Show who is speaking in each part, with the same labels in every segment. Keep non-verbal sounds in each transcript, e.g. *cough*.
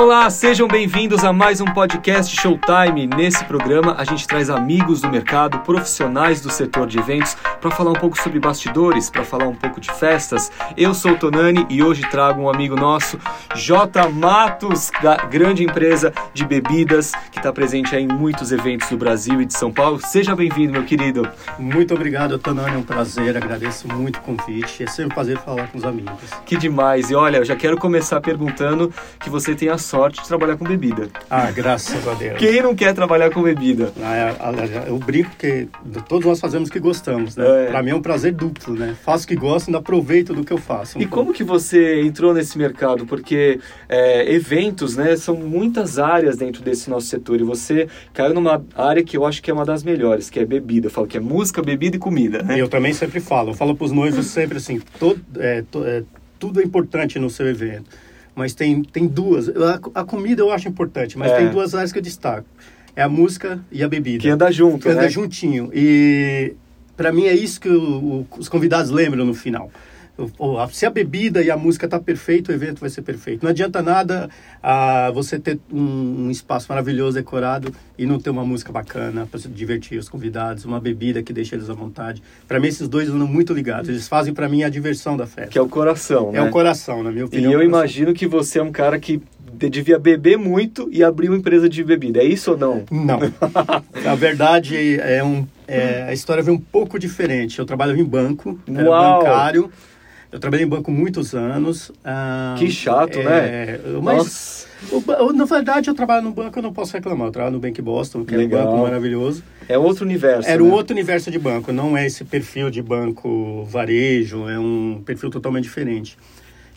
Speaker 1: Olá, sejam bem-vindos a mais um podcast Showtime. Nesse programa, a gente traz amigos do mercado, profissionais do setor de eventos, para falar um pouco sobre bastidores, para falar um pouco de festas. Eu sou o Tonani e hoje trago um amigo nosso, J. Matos, da grande empresa de bebidas, que está presente em muitos eventos do Brasil e de São Paulo. Seja bem-vindo, meu querido.
Speaker 2: Muito obrigado, Tonani. É um prazer, agradeço muito o convite. É sempre um prazer falar com os amigos.
Speaker 1: Que demais. E olha, eu já quero começar perguntando que você tenha sorte de trabalhar com bebida.
Speaker 2: Ah, graças a Deus.
Speaker 1: Quem não quer trabalhar com bebida?
Speaker 2: Ah, eu brinco que todos nós fazemos o que gostamos, né? É. Para mim é um prazer duplo, né? Faço o que gosto e aproveito do que eu faço.
Speaker 1: Um e pouco. como que você entrou nesse mercado? Porque é, eventos, né, são muitas áreas dentro desse nosso setor e você caiu numa área que eu acho que é uma das melhores, que é bebida. Eu falo que é música, bebida e comida, né?
Speaker 2: Eu também sempre falo. Eu falo para os noivos sempre assim, todo, é, to, é, tudo é importante no seu evento mas tem, tem duas. A, a comida eu acho importante, mas é. tem duas áreas que eu destaco. É a música e a bebida.
Speaker 1: Que anda junto,
Speaker 2: que
Speaker 1: né?
Speaker 2: anda juntinho. E para mim é isso que o, o, os convidados lembram no final se a bebida e a música tá perfeito, o evento vai ser perfeito. Não adianta nada ah, você ter um, um, espaço maravilhoso decorado e não ter uma música bacana para divertir os convidados, uma bebida que deixa eles à vontade. Para mim esses dois andam muito ligados. Eles fazem para mim a diversão da festa.
Speaker 1: Que é o coração,
Speaker 2: né? É o coração, na minha opinião.
Speaker 1: E eu imagino que você é um cara que devia beber muito e abrir uma empresa de bebida. É isso ou não?
Speaker 2: Não. *laughs* Na verdade, é um, é, a história veio um pouco diferente. Eu trabalhava em banco, era bancário. Eu trabalhei em banco muitos anos.
Speaker 1: Ah, que chato, é,
Speaker 2: né? Mas, o, na verdade, eu trabalho no banco, eu não posso reclamar. Eu trabalho no Bank Boston, que Legal. é um banco maravilhoso.
Speaker 1: É outro universo.
Speaker 2: Era
Speaker 1: né?
Speaker 2: um outro universo de banco, não é esse perfil de banco varejo, é um perfil totalmente diferente.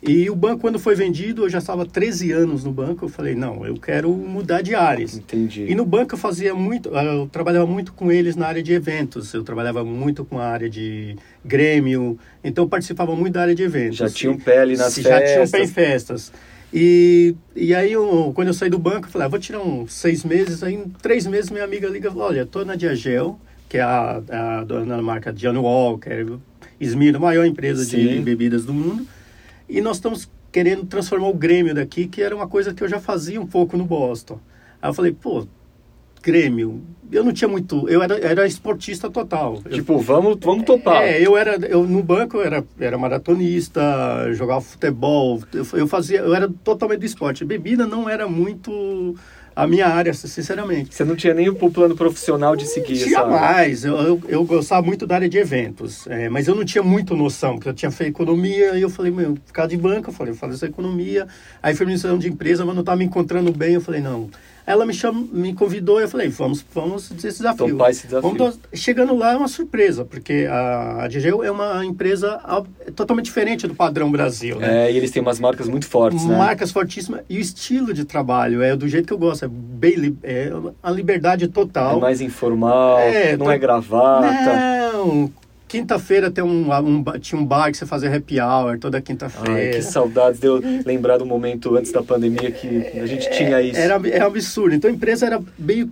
Speaker 2: E o banco, quando foi vendido, eu já estava 13 anos no banco. Eu falei, não, eu quero mudar de áreas.
Speaker 1: Entendi.
Speaker 2: E no banco eu fazia muito, eu trabalhava muito com eles na área de eventos. Eu trabalhava muito com a área de Grêmio. Então eu participava muito da área de eventos.
Speaker 1: Já tinha um pé ali nas
Speaker 2: já festas. Já tinha um pé em festas. E, e aí, eu, quando eu saí do banco, eu falei, ah, vou tirar uns seis meses. Aí, em três meses, minha amiga liga e olha, estou na Diagel, que é a, a dona da marca John Walker, Smir, a maior empresa Sim. de bebidas do mundo. E nós estamos querendo transformar o Grêmio daqui, que era uma coisa que eu já fazia um pouco no Boston. Aí eu falei, pô, Grêmio, eu não tinha muito, eu era, era esportista total.
Speaker 1: Tipo, eu, vamos, vamos topar.
Speaker 2: É, eu era, eu no banco eu era, era maratonista, jogava futebol, eu, eu fazia, eu era totalmente do esporte. Bebida não era muito a minha área, sinceramente.
Speaker 1: Você não tinha nem o plano profissional de seguir,
Speaker 2: tinha sabe? mais. Eu, eu, eu, gostava muito da área de eventos, é, mas eu não tinha muito noção, porque eu tinha feito economia e eu falei, meu, ficar de banco, eu falei, eu faço economia. Aí fui administração de empresa, mas não estava me encontrando bem, eu falei, não ela me, cham... me convidou e eu falei, vamos, vamos esse desafio.
Speaker 1: Topar esse desafio.
Speaker 2: Vamos... Chegando lá é uma surpresa, porque a, a DGU é uma empresa totalmente diferente do padrão Brasil.
Speaker 1: Né? É, e eles têm umas marcas muito fortes, né?
Speaker 2: Marcas fortíssimas. E o estilo de trabalho é do jeito que eu gosto, é bem é a liberdade total.
Speaker 1: É mais informal, é, não é gravata.
Speaker 2: Não, Quinta-feira tem um, um, tinha um bar que você fazia happy hour toda quinta-feira.
Speaker 1: Que saudades de eu lembrar do momento antes da pandemia que a gente tinha isso.
Speaker 2: Era, era absurdo. Então a empresa era meio.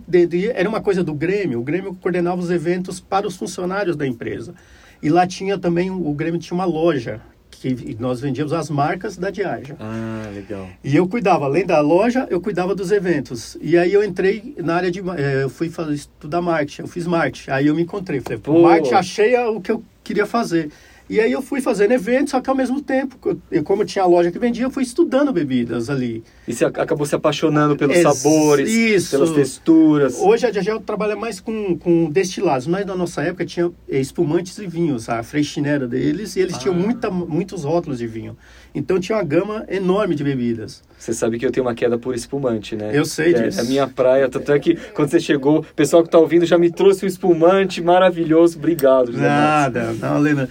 Speaker 2: Era uma coisa do Grêmio. O Grêmio coordenava os eventos para os funcionários da empresa. E lá tinha também. O Grêmio tinha uma loja que nós vendíamos as marcas da Diageo.
Speaker 1: Ah, legal.
Speaker 2: E eu cuidava, além da loja, eu cuidava dos eventos. E aí eu entrei na área de... Eh, eu fui fazer, estudar marketing, eu fiz marketing. Aí eu me encontrei, falei, pô, marketing achei o que eu queria fazer. E aí eu fui fazendo eventos, só que ao mesmo tempo, eu, como eu tinha a loja que vendia, eu fui estudando bebidas ali.
Speaker 1: E você acabou se apaixonando pelos sabores, isso. pelas texturas.
Speaker 2: Hoje a Diageo trabalha mais com, com destilados, mas na nossa época tinha espumantes e vinhos, a freixinera deles, e eles ah. tinham muita, muitos rótulos de vinho. Então tinha uma gama enorme de bebidas.
Speaker 1: Você sabe que eu tenho uma queda por espumante, né?
Speaker 2: Eu sei
Speaker 1: que
Speaker 2: disso.
Speaker 1: É a minha praia, tanto é que quando você chegou, o pessoal que está ouvindo já me trouxe um espumante maravilhoso. Obrigado,
Speaker 2: José Nada, não, Lena.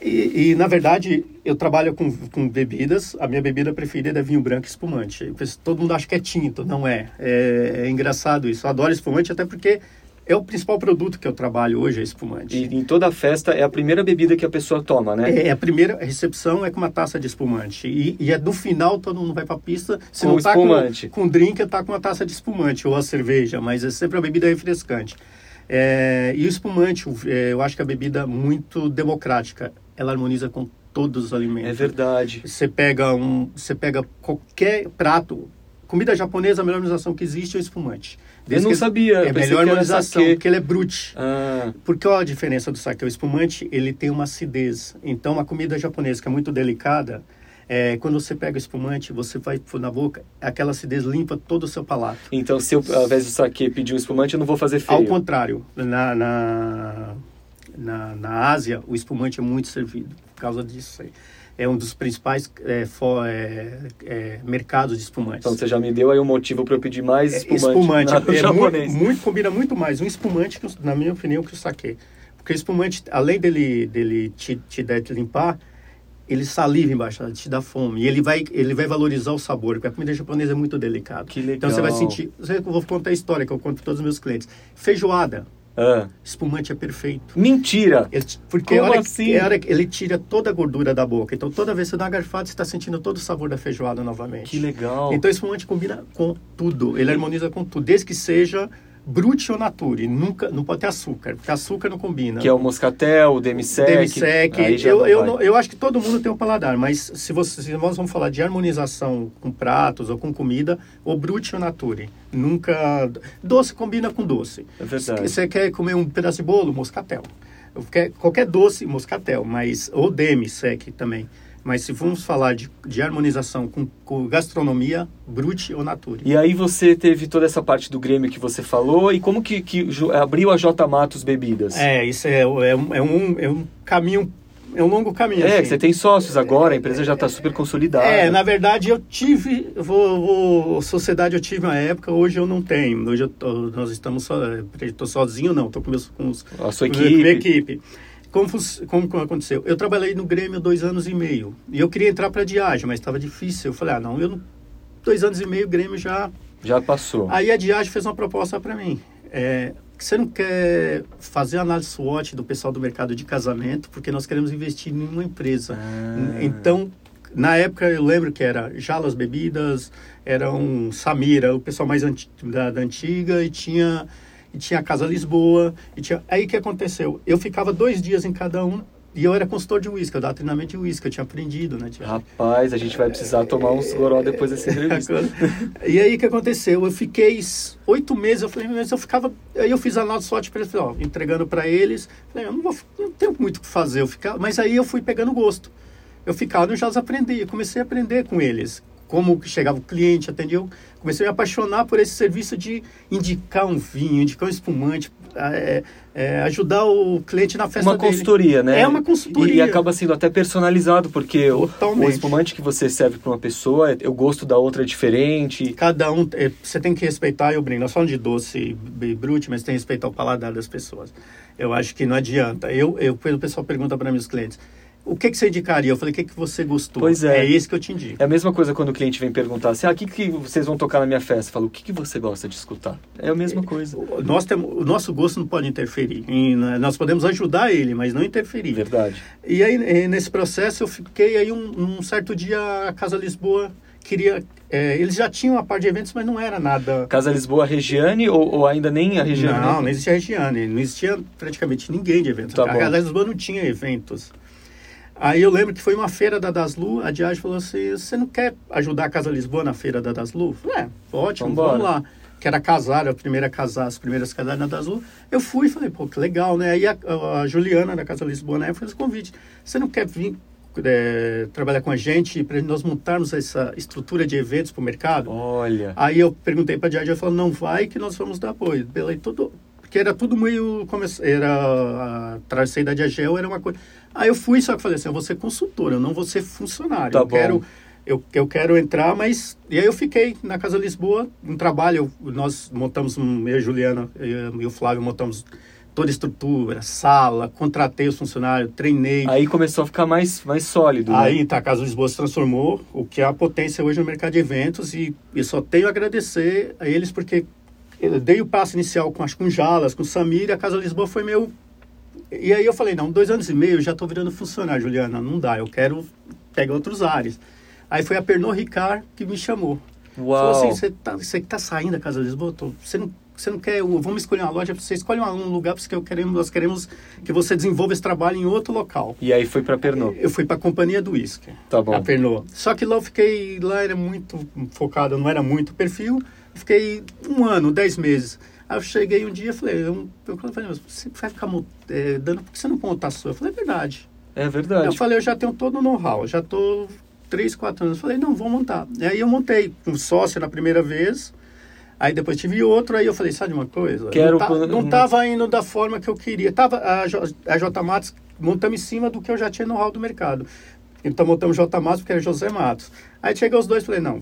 Speaker 2: E, e, na verdade, eu trabalho com, com bebidas. A minha bebida preferida é vinho branco e espumante. Todo mundo acha que é tinto, não é. É, é engraçado isso. Eu adoro espumante até porque é o principal produto que eu trabalho hoje, é espumante.
Speaker 1: E em toda festa é a primeira bebida que a pessoa toma, né?
Speaker 2: É, a primeira recepção é com uma taça de espumante. E, e é no final, todo mundo vai pra pista, se
Speaker 1: com
Speaker 2: não
Speaker 1: tá espumante.
Speaker 2: com, com drink, tá com uma taça de espumante ou a cerveja, mas é sempre a bebida refrescante. É, e o espumante, é, eu acho que é a bebida muito democrática ela harmoniza com todos os alimentos.
Speaker 1: É verdade.
Speaker 2: Você pega um, você pega qualquer prato, comida japonesa, a melhor harmonização que existe é o espumante.
Speaker 1: Desde eu não sabia.
Speaker 2: É a melhor harmonização, porque ele é brute.
Speaker 1: Ah.
Speaker 2: Porque qual a diferença do sake? O espumante, ele tem uma acidez. Então, uma comida japonesa que é muito delicada, é, quando você pega o espumante, você vai na boca, aquela acidez limpa todo o seu palato.
Speaker 1: Então, se eu, ao invés do sake, pedir um espumante, eu não vou fazer feio.
Speaker 2: Ao contrário, na, na, na, na Ásia, o espumante é muito servido, por causa disso aí é um dos principais é, for, é, é, mercados de espumantes.
Speaker 1: Então você já me deu aí um motivo para eu pedir mais espumante.
Speaker 2: espumante é muito, muito, combina muito mais um espumante, que, na minha opinião, que o saque. Porque o espumante, além dele, dele te, te, te limpar, ele saliva embaixo, te dá fome. E ele vai, ele vai valorizar o sabor, porque a comida japonesa é muito delicada.
Speaker 1: Que legal.
Speaker 2: Então você vai sentir. Eu vou contar a história que eu conto para todos os meus clientes. Feijoada.
Speaker 1: Ah.
Speaker 2: Espumante é perfeito.
Speaker 1: Mentira!
Speaker 2: Ele, porque
Speaker 1: Como
Speaker 2: hora,
Speaker 1: assim?
Speaker 2: hora ele tira toda a gordura da boca. Então, toda vez que você dá uma garfada, você está sentindo todo o sabor da feijoada novamente.
Speaker 1: Que legal!
Speaker 2: Então, espumante combina com tudo. Ele harmoniza com tudo. Desde que seja brute ou nature. Nunca, não pode ter açúcar, porque açúcar não combina.
Speaker 1: Que é o moscatel, o demisec.
Speaker 2: Demisec. Eu, eu, não, eu acho que todo mundo tem um paladar, mas se, você, se nós vamos falar de harmonização com pratos ou com comida, ou brute ou nature. Nunca... Doce combina com doce.
Speaker 1: É verdade.
Speaker 2: Você quer comer um pedaço de bolo? Moscatel. Quer, qualquer doce, moscatel, mas... Ou demisec também. Mas se vamos falar de, de harmonização com, com, gastronomia, brute ou nature.
Speaker 1: E aí você teve toda essa parte do Grêmio que você falou, e como que, que abriu a J Matos Bebidas?
Speaker 2: É, isso é, é, um, é, um, é um caminho, é um longo caminho.
Speaker 1: É,
Speaker 2: assim.
Speaker 1: você tem sócios agora, a empresa já está super consolidada.
Speaker 2: É, na verdade eu tive, vou, vou, sociedade eu tive uma época, hoje eu não tenho. Hoje tô, nós estamos só, estou sozinho não, estou com, meus, com os,
Speaker 1: a sua equipe.
Speaker 2: minha equipe. Como, como, aconteceu? Eu trabalhei no Grêmio dois anos e meio. E eu queria entrar para a Diageo, mas estava difícil. Eu falei, ah, não, eu não... dois anos e meio o Grêmio já...
Speaker 1: Já passou.
Speaker 2: Aí a Diageo fez uma proposta para mim. É, você não quer fazer análise SWOT do pessoal do mercado de casamento, porque nós queremos investir em uma empresa.
Speaker 1: Ah.
Speaker 2: Então, na época, eu lembro que era Jalas Bebidas, era um Samira, o pessoal mais anti, da, da antiga, e tinha e tinha a Casa Lisboa. E tinha... Aí o que aconteceu? Eu ficava dois dias em cada um e eu era consultor de uísque, eu dava treinamento de uísque, eu tinha aprendido, né, Tiago?
Speaker 1: Rapaz, a gente vai precisar tomar uns goró depois dessa entrevista. *laughs*
Speaker 2: e aí o que aconteceu? Eu fiquei oito meses, eu falei, mas eu ficava. Aí eu fiz a nota sorte para eles, ó, entregando para eles. Falei, eu não, vou, não tenho muito o que fazer, eu ficava, mas aí eu fui pegando gosto. Eu ficava, eu já aprendi, eu comecei a aprender com eles como chegava o cliente, atendia. Eu comecei a me apaixonar por esse serviço de indicar um vinho, indicar um espumante, é, é, ajudar o cliente na festa
Speaker 1: uma
Speaker 2: dele.
Speaker 1: consultoria, né?
Speaker 2: É uma consultoria.
Speaker 1: E, e acaba sendo até personalizado, porque o, o, espumante que você serve para uma pessoa, o gosto da outra é diferente.
Speaker 2: Cada um, é, você tem que respeitar, eu brinco, nós falamos de doce e brute, mas tem que respeitar o paladar das pessoas. Eu acho que não adianta. Eu, eu, o pessoal pergunta para meus clientes, o que, que você indicaria? Eu falei, o que, que você gostou?
Speaker 1: Pois é.
Speaker 2: É esse que eu te indico.
Speaker 1: É a mesma coisa quando o cliente vem perguntar assim, ah, o que, que vocês vão tocar na minha festa? Eu falo, o que, que você gosta de escutar? É a mesma coisa.
Speaker 2: O, nós temos, o nosso gosto não pode interferir. Em, nós podemos ajudar ele, mas não interferir.
Speaker 1: Verdade.
Speaker 2: E aí, nesse processo, eu fiquei aí um, um certo dia, a Casa Lisboa queria... É, eles já tinham a parte de eventos, mas não era nada...
Speaker 1: Casa Lisboa Regiane ou, ou ainda nem a Regiane?
Speaker 2: Não, não existia a Regiane. Não existia praticamente ninguém de eventos.
Speaker 1: Tá
Speaker 2: a. Casa Lisboa não tinha eventos. Aí eu lembro que foi uma feira da Daslu, a Diage falou assim, você não quer ajudar a Casa Lisboa na feira da Daslu? É, ótimo,
Speaker 1: Vambora.
Speaker 2: vamos lá. Que era casar, a primeira casar, as primeiras casar na Daslu. Eu fui e falei, pô, que legal, né? Aí a, a Juliana da Casa Lisboa, né, fez o convite. Você não quer vir é, trabalhar com a gente para nós montarmos essa estrutura de eventos para o mercado?
Speaker 1: Olha.
Speaker 2: Aí eu perguntei para a Diage, ela falou, não vai que nós vamos dar apoio. Pela, tudo, porque era tudo meio... Era a travesseira da Diagel, era uma coisa... Aí eu fui, só que falei assim, eu vou ser consultor, eu não vou ser funcionário.
Speaker 1: Tá
Speaker 2: eu
Speaker 1: bom.
Speaker 2: quero eu, eu quero entrar, mas... E aí eu fiquei na Casa Lisboa, um trabalho, nós montamos, eu, Juliana eu, e o Flávio montamos toda a estrutura, sala, contratei os funcionários, treinei.
Speaker 1: Aí começou a ficar mais, mais sólido.
Speaker 2: Aí
Speaker 1: né?
Speaker 2: tá, a Casa Lisboa se transformou, o que é a potência hoje no mercado de eventos, e eu só tenho a agradecer a eles, porque eu dei o passo inicial com, acho, com Jalas, com Samir, e a Casa Lisboa foi meu e aí eu falei, não, dois anos e meio eu já estou virando funcionário, Juliana, não dá, eu quero pegar outros ares. Aí foi a Pernod Ricard que me chamou.
Speaker 1: Uau.
Speaker 2: Falou assim, você tá, que tá saindo da Casa Lisboa, tô, você não você não quer, vamos escolher uma loja, você escolhe um lugar porque eu queremos, nós queremos que você desenvolva esse trabalho em outro local.
Speaker 1: E aí foi para Pernod?
Speaker 2: Eu fui para a companhia do whisky.
Speaker 1: Tá bom.
Speaker 2: A Pernod. Só que lá eu fiquei, lá era muito focado, não era muito perfil. Fiquei um ano, dez meses. Aí eu cheguei um dia e falei, eu, eu falei, você vai ficar é, dando, por que você não montar sua? Eu falei, é verdade.
Speaker 1: É verdade.
Speaker 2: Eu falei, eu já tenho todo o know-how, já estou três, quatro anos. Eu falei, não, vou montar. E aí eu montei um sócio na primeira vez, aí depois tive outro, aí eu falei, sabe uma coisa?
Speaker 1: Quero...
Speaker 2: Não, estava tá, indo da forma que eu queria. Tava, a, J, a J Matos montamos em cima do que eu já tinha know-how do mercado. Então montamos J Matos porque era José Matos. Aí chegou os dois, falei, não,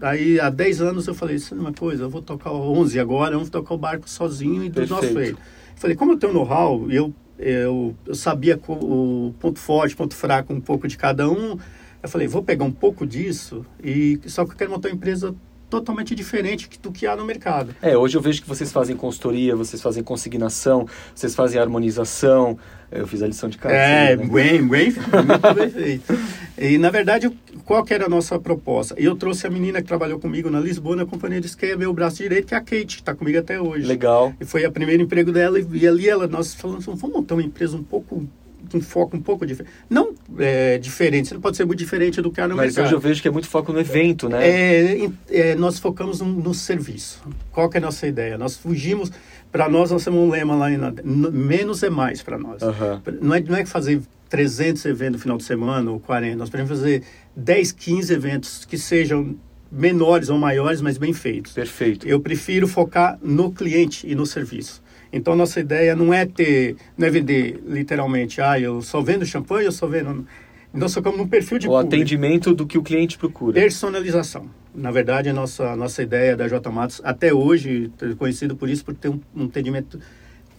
Speaker 2: Aí, há 10 anos, eu falei, isso é uma coisa, eu vou tocar 11 agora, vamos tocar o barco sozinho e do Perfeito. nosso. Falei, como eu tenho know-how, eu, eu, eu sabia o ponto forte, ponto fraco, um pouco de cada um, eu falei, vou pegar um pouco disso, e só que eu quero montar uma empresa totalmente diferente do que há no mercado.
Speaker 1: É, hoje eu vejo que vocês fazem consultoria, vocês fazem consignação, vocês fazem harmonização. Eu fiz a lição de casa.
Speaker 2: É, né? bem, bem, muito bem feito. E, na verdade, qual que era a nossa proposta? Eu trouxe a menina que trabalhou comigo na Lisboa, na companhia de que é meu braço direito, que é a Kate, que está comigo até hoje.
Speaker 1: Legal.
Speaker 2: E foi o primeiro emprego dela, e, ali ela, nós falamos, vamos montar uma empresa um pouco um foco um pouco diferente. Não é, diferente, você não pode ser muito diferente do que há no
Speaker 1: Mas
Speaker 2: mercado.
Speaker 1: hoje eu vejo que é muito foco no evento, né?
Speaker 2: É, é nós focamos no, no, serviço. Qual que é a nossa ideia? Nós fugimos, para nós nós temos um lema lá, em, menos é mais para nós.
Speaker 1: Uhum.
Speaker 2: Não, é, não é fazer 300 eventos no final de semana ou 40, nós podemos fazer 10, 15 eventos que sejam menores ou maiores, mas bem feitos.
Speaker 1: Perfeito.
Speaker 2: Eu prefiro focar no cliente e no serviço. Então, nossa ideia não é ter, não é vender literalmente, ah, eu só vendo champanhe, eu só vendo... Nós focamos no perfil de
Speaker 1: O público. atendimento do que o cliente procura.
Speaker 2: Personalização. Na verdade, a nossa, a nossa ideia da J Matos, até hoje, conhecido por isso, por ter um, um atendimento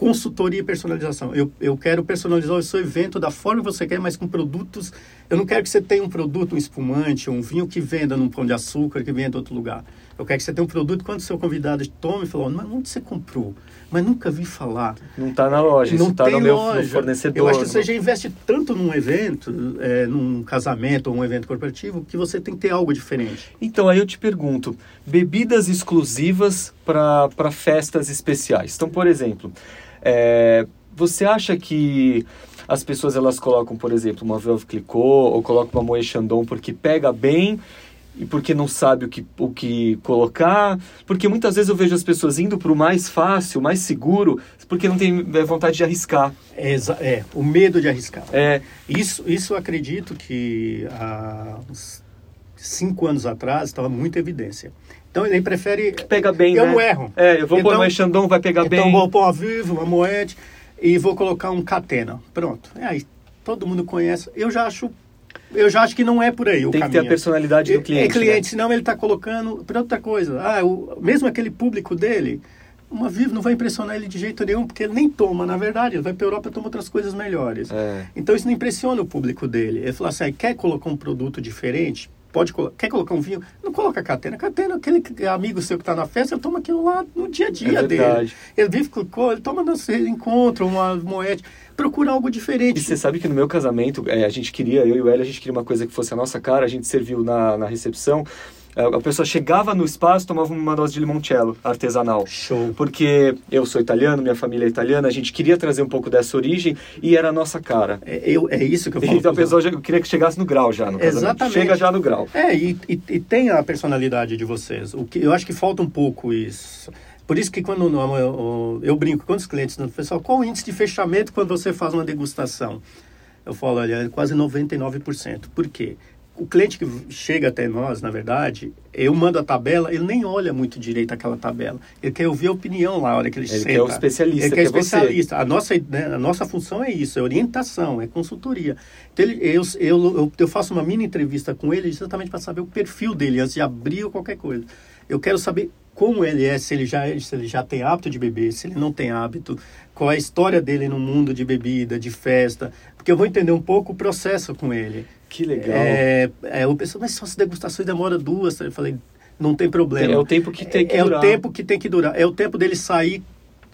Speaker 2: consultoria e personalização. Eu, eu quero personalizar o seu evento da forma que você quer, mas com produtos. Eu não quero que você tenha um produto, um espumante, um vinho que venda num pão de açúcar, que venda em outro lugar. Eu quero que você tenha um produto, quando o seu convidado tome e falou, mas onde você comprou? Mas nunca vi falar.
Speaker 1: Não está na loja, não está no meu no fornecedor.
Speaker 2: Eu acho que você já investe tanto num evento, é, num casamento ou um evento corporativo, que você tem que ter algo diferente.
Speaker 1: Então, aí eu te pergunto, bebidas exclusivas para festas especiais. Então, por exemplo, é, você acha que as pessoas elas colocam, por exemplo, uma Velve Clicquot ou colocam uma Moët Chandon porque pega bem e porque não sabe o que, o que colocar? Porque muitas vezes eu vejo as pessoas indo para o mais fácil, mais seguro, porque não tem é, vontade de arriscar.
Speaker 2: É, é, o medo de arriscar.
Speaker 1: É.
Speaker 2: Isso, isso eu acredito que há uns cinco anos atrás estava muito evidência. Então ele prefere.
Speaker 1: Pega bem,
Speaker 2: eu
Speaker 1: né?
Speaker 2: não erro.
Speaker 1: É, eu vou então, pôr uma Xandão, vai pegar
Speaker 2: então
Speaker 1: bem.
Speaker 2: Então vou pôr uma Vivo, uma Moed e vou colocar um Catena. Pronto. É aí, todo mundo conhece. Eu já acho. Eu já acho que não é por aí o
Speaker 1: Tem
Speaker 2: caminho.
Speaker 1: que ter a personalidade do cliente.
Speaker 2: É cliente,
Speaker 1: né?
Speaker 2: senão ele está colocando para outra coisa. Ah, o, mesmo aquele público dele, uma Vivo não vai impressionar ele de jeito nenhum, porque ele nem toma, na verdade, ele vai para a Europa e toma outras coisas melhores.
Speaker 1: É.
Speaker 2: Então isso não impressiona o público dele. Ele fala assim, ah, quer colocar um produto diferente? Pode quer colocar um vinho, não coloca catena. Catena, aquele amigo seu que está na festa, ele toma aquilo lá no dia a dia
Speaker 1: é
Speaker 2: dele. Ele vive ele toma no encontro, uma moeda, procura algo diferente.
Speaker 1: E você sabe que no meu casamento, é, a gente queria, eu e o Hélio, a gente queria uma coisa que fosse a nossa cara, a gente serviu na, na recepção. É, a pessoa chegava no espaço tomava uma dose de limoncello artesanal.
Speaker 2: Show.
Speaker 1: Porque eu sou italiano, minha família é italiana, a gente queria trazer um pouco dessa origem e era a nossa cara.
Speaker 2: É, eu, é isso que eu falo.
Speaker 1: Então a pessoa já, queria que chegasse no grau já, no casamento.
Speaker 2: Exatamente.
Speaker 1: Chega já no grau.
Speaker 2: É, e, e, e, tem a personalidade de vocês. O que, eu acho que falta um pouco isso. Por isso que quando eu, eu, brinco com os clientes, pessoal, qual o índice de fechamento quando você faz uma degustação? Eu falo, olha, é quase 99%. Por quê? O cliente que chega até nós, na verdade, eu mando a tabela, ele nem olha muito direito aquela tabela. Ele quer ouvir a opinião lá, a hora que ele,
Speaker 1: ele
Speaker 2: senta.
Speaker 1: Ele quer o especialista,
Speaker 2: ele quer, quer especialista. A nossa, né, a nossa função é isso, é orientação, é consultoria. Então, ele, eu, eu, eu, eu faço uma mini entrevista com ele exatamente para saber o perfil dele, antes de abrir ou qualquer coisa. Eu quero saber como ele é, se ele já se ele já tem hábito de beber, se ele não tem hábito, qual é a história dele no mundo de bebida, de festa, porque eu vou entender um pouco o processo com ele.
Speaker 1: Que legal.
Speaker 2: É, é, eu penso, mas só as degustações demora duas. Eu falei, não tem problema.
Speaker 1: É o tempo que tem que
Speaker 2: é,
Speaker 1: durar.
Speaker 2: É o tempo que tem que durar. É o tempo dele sair,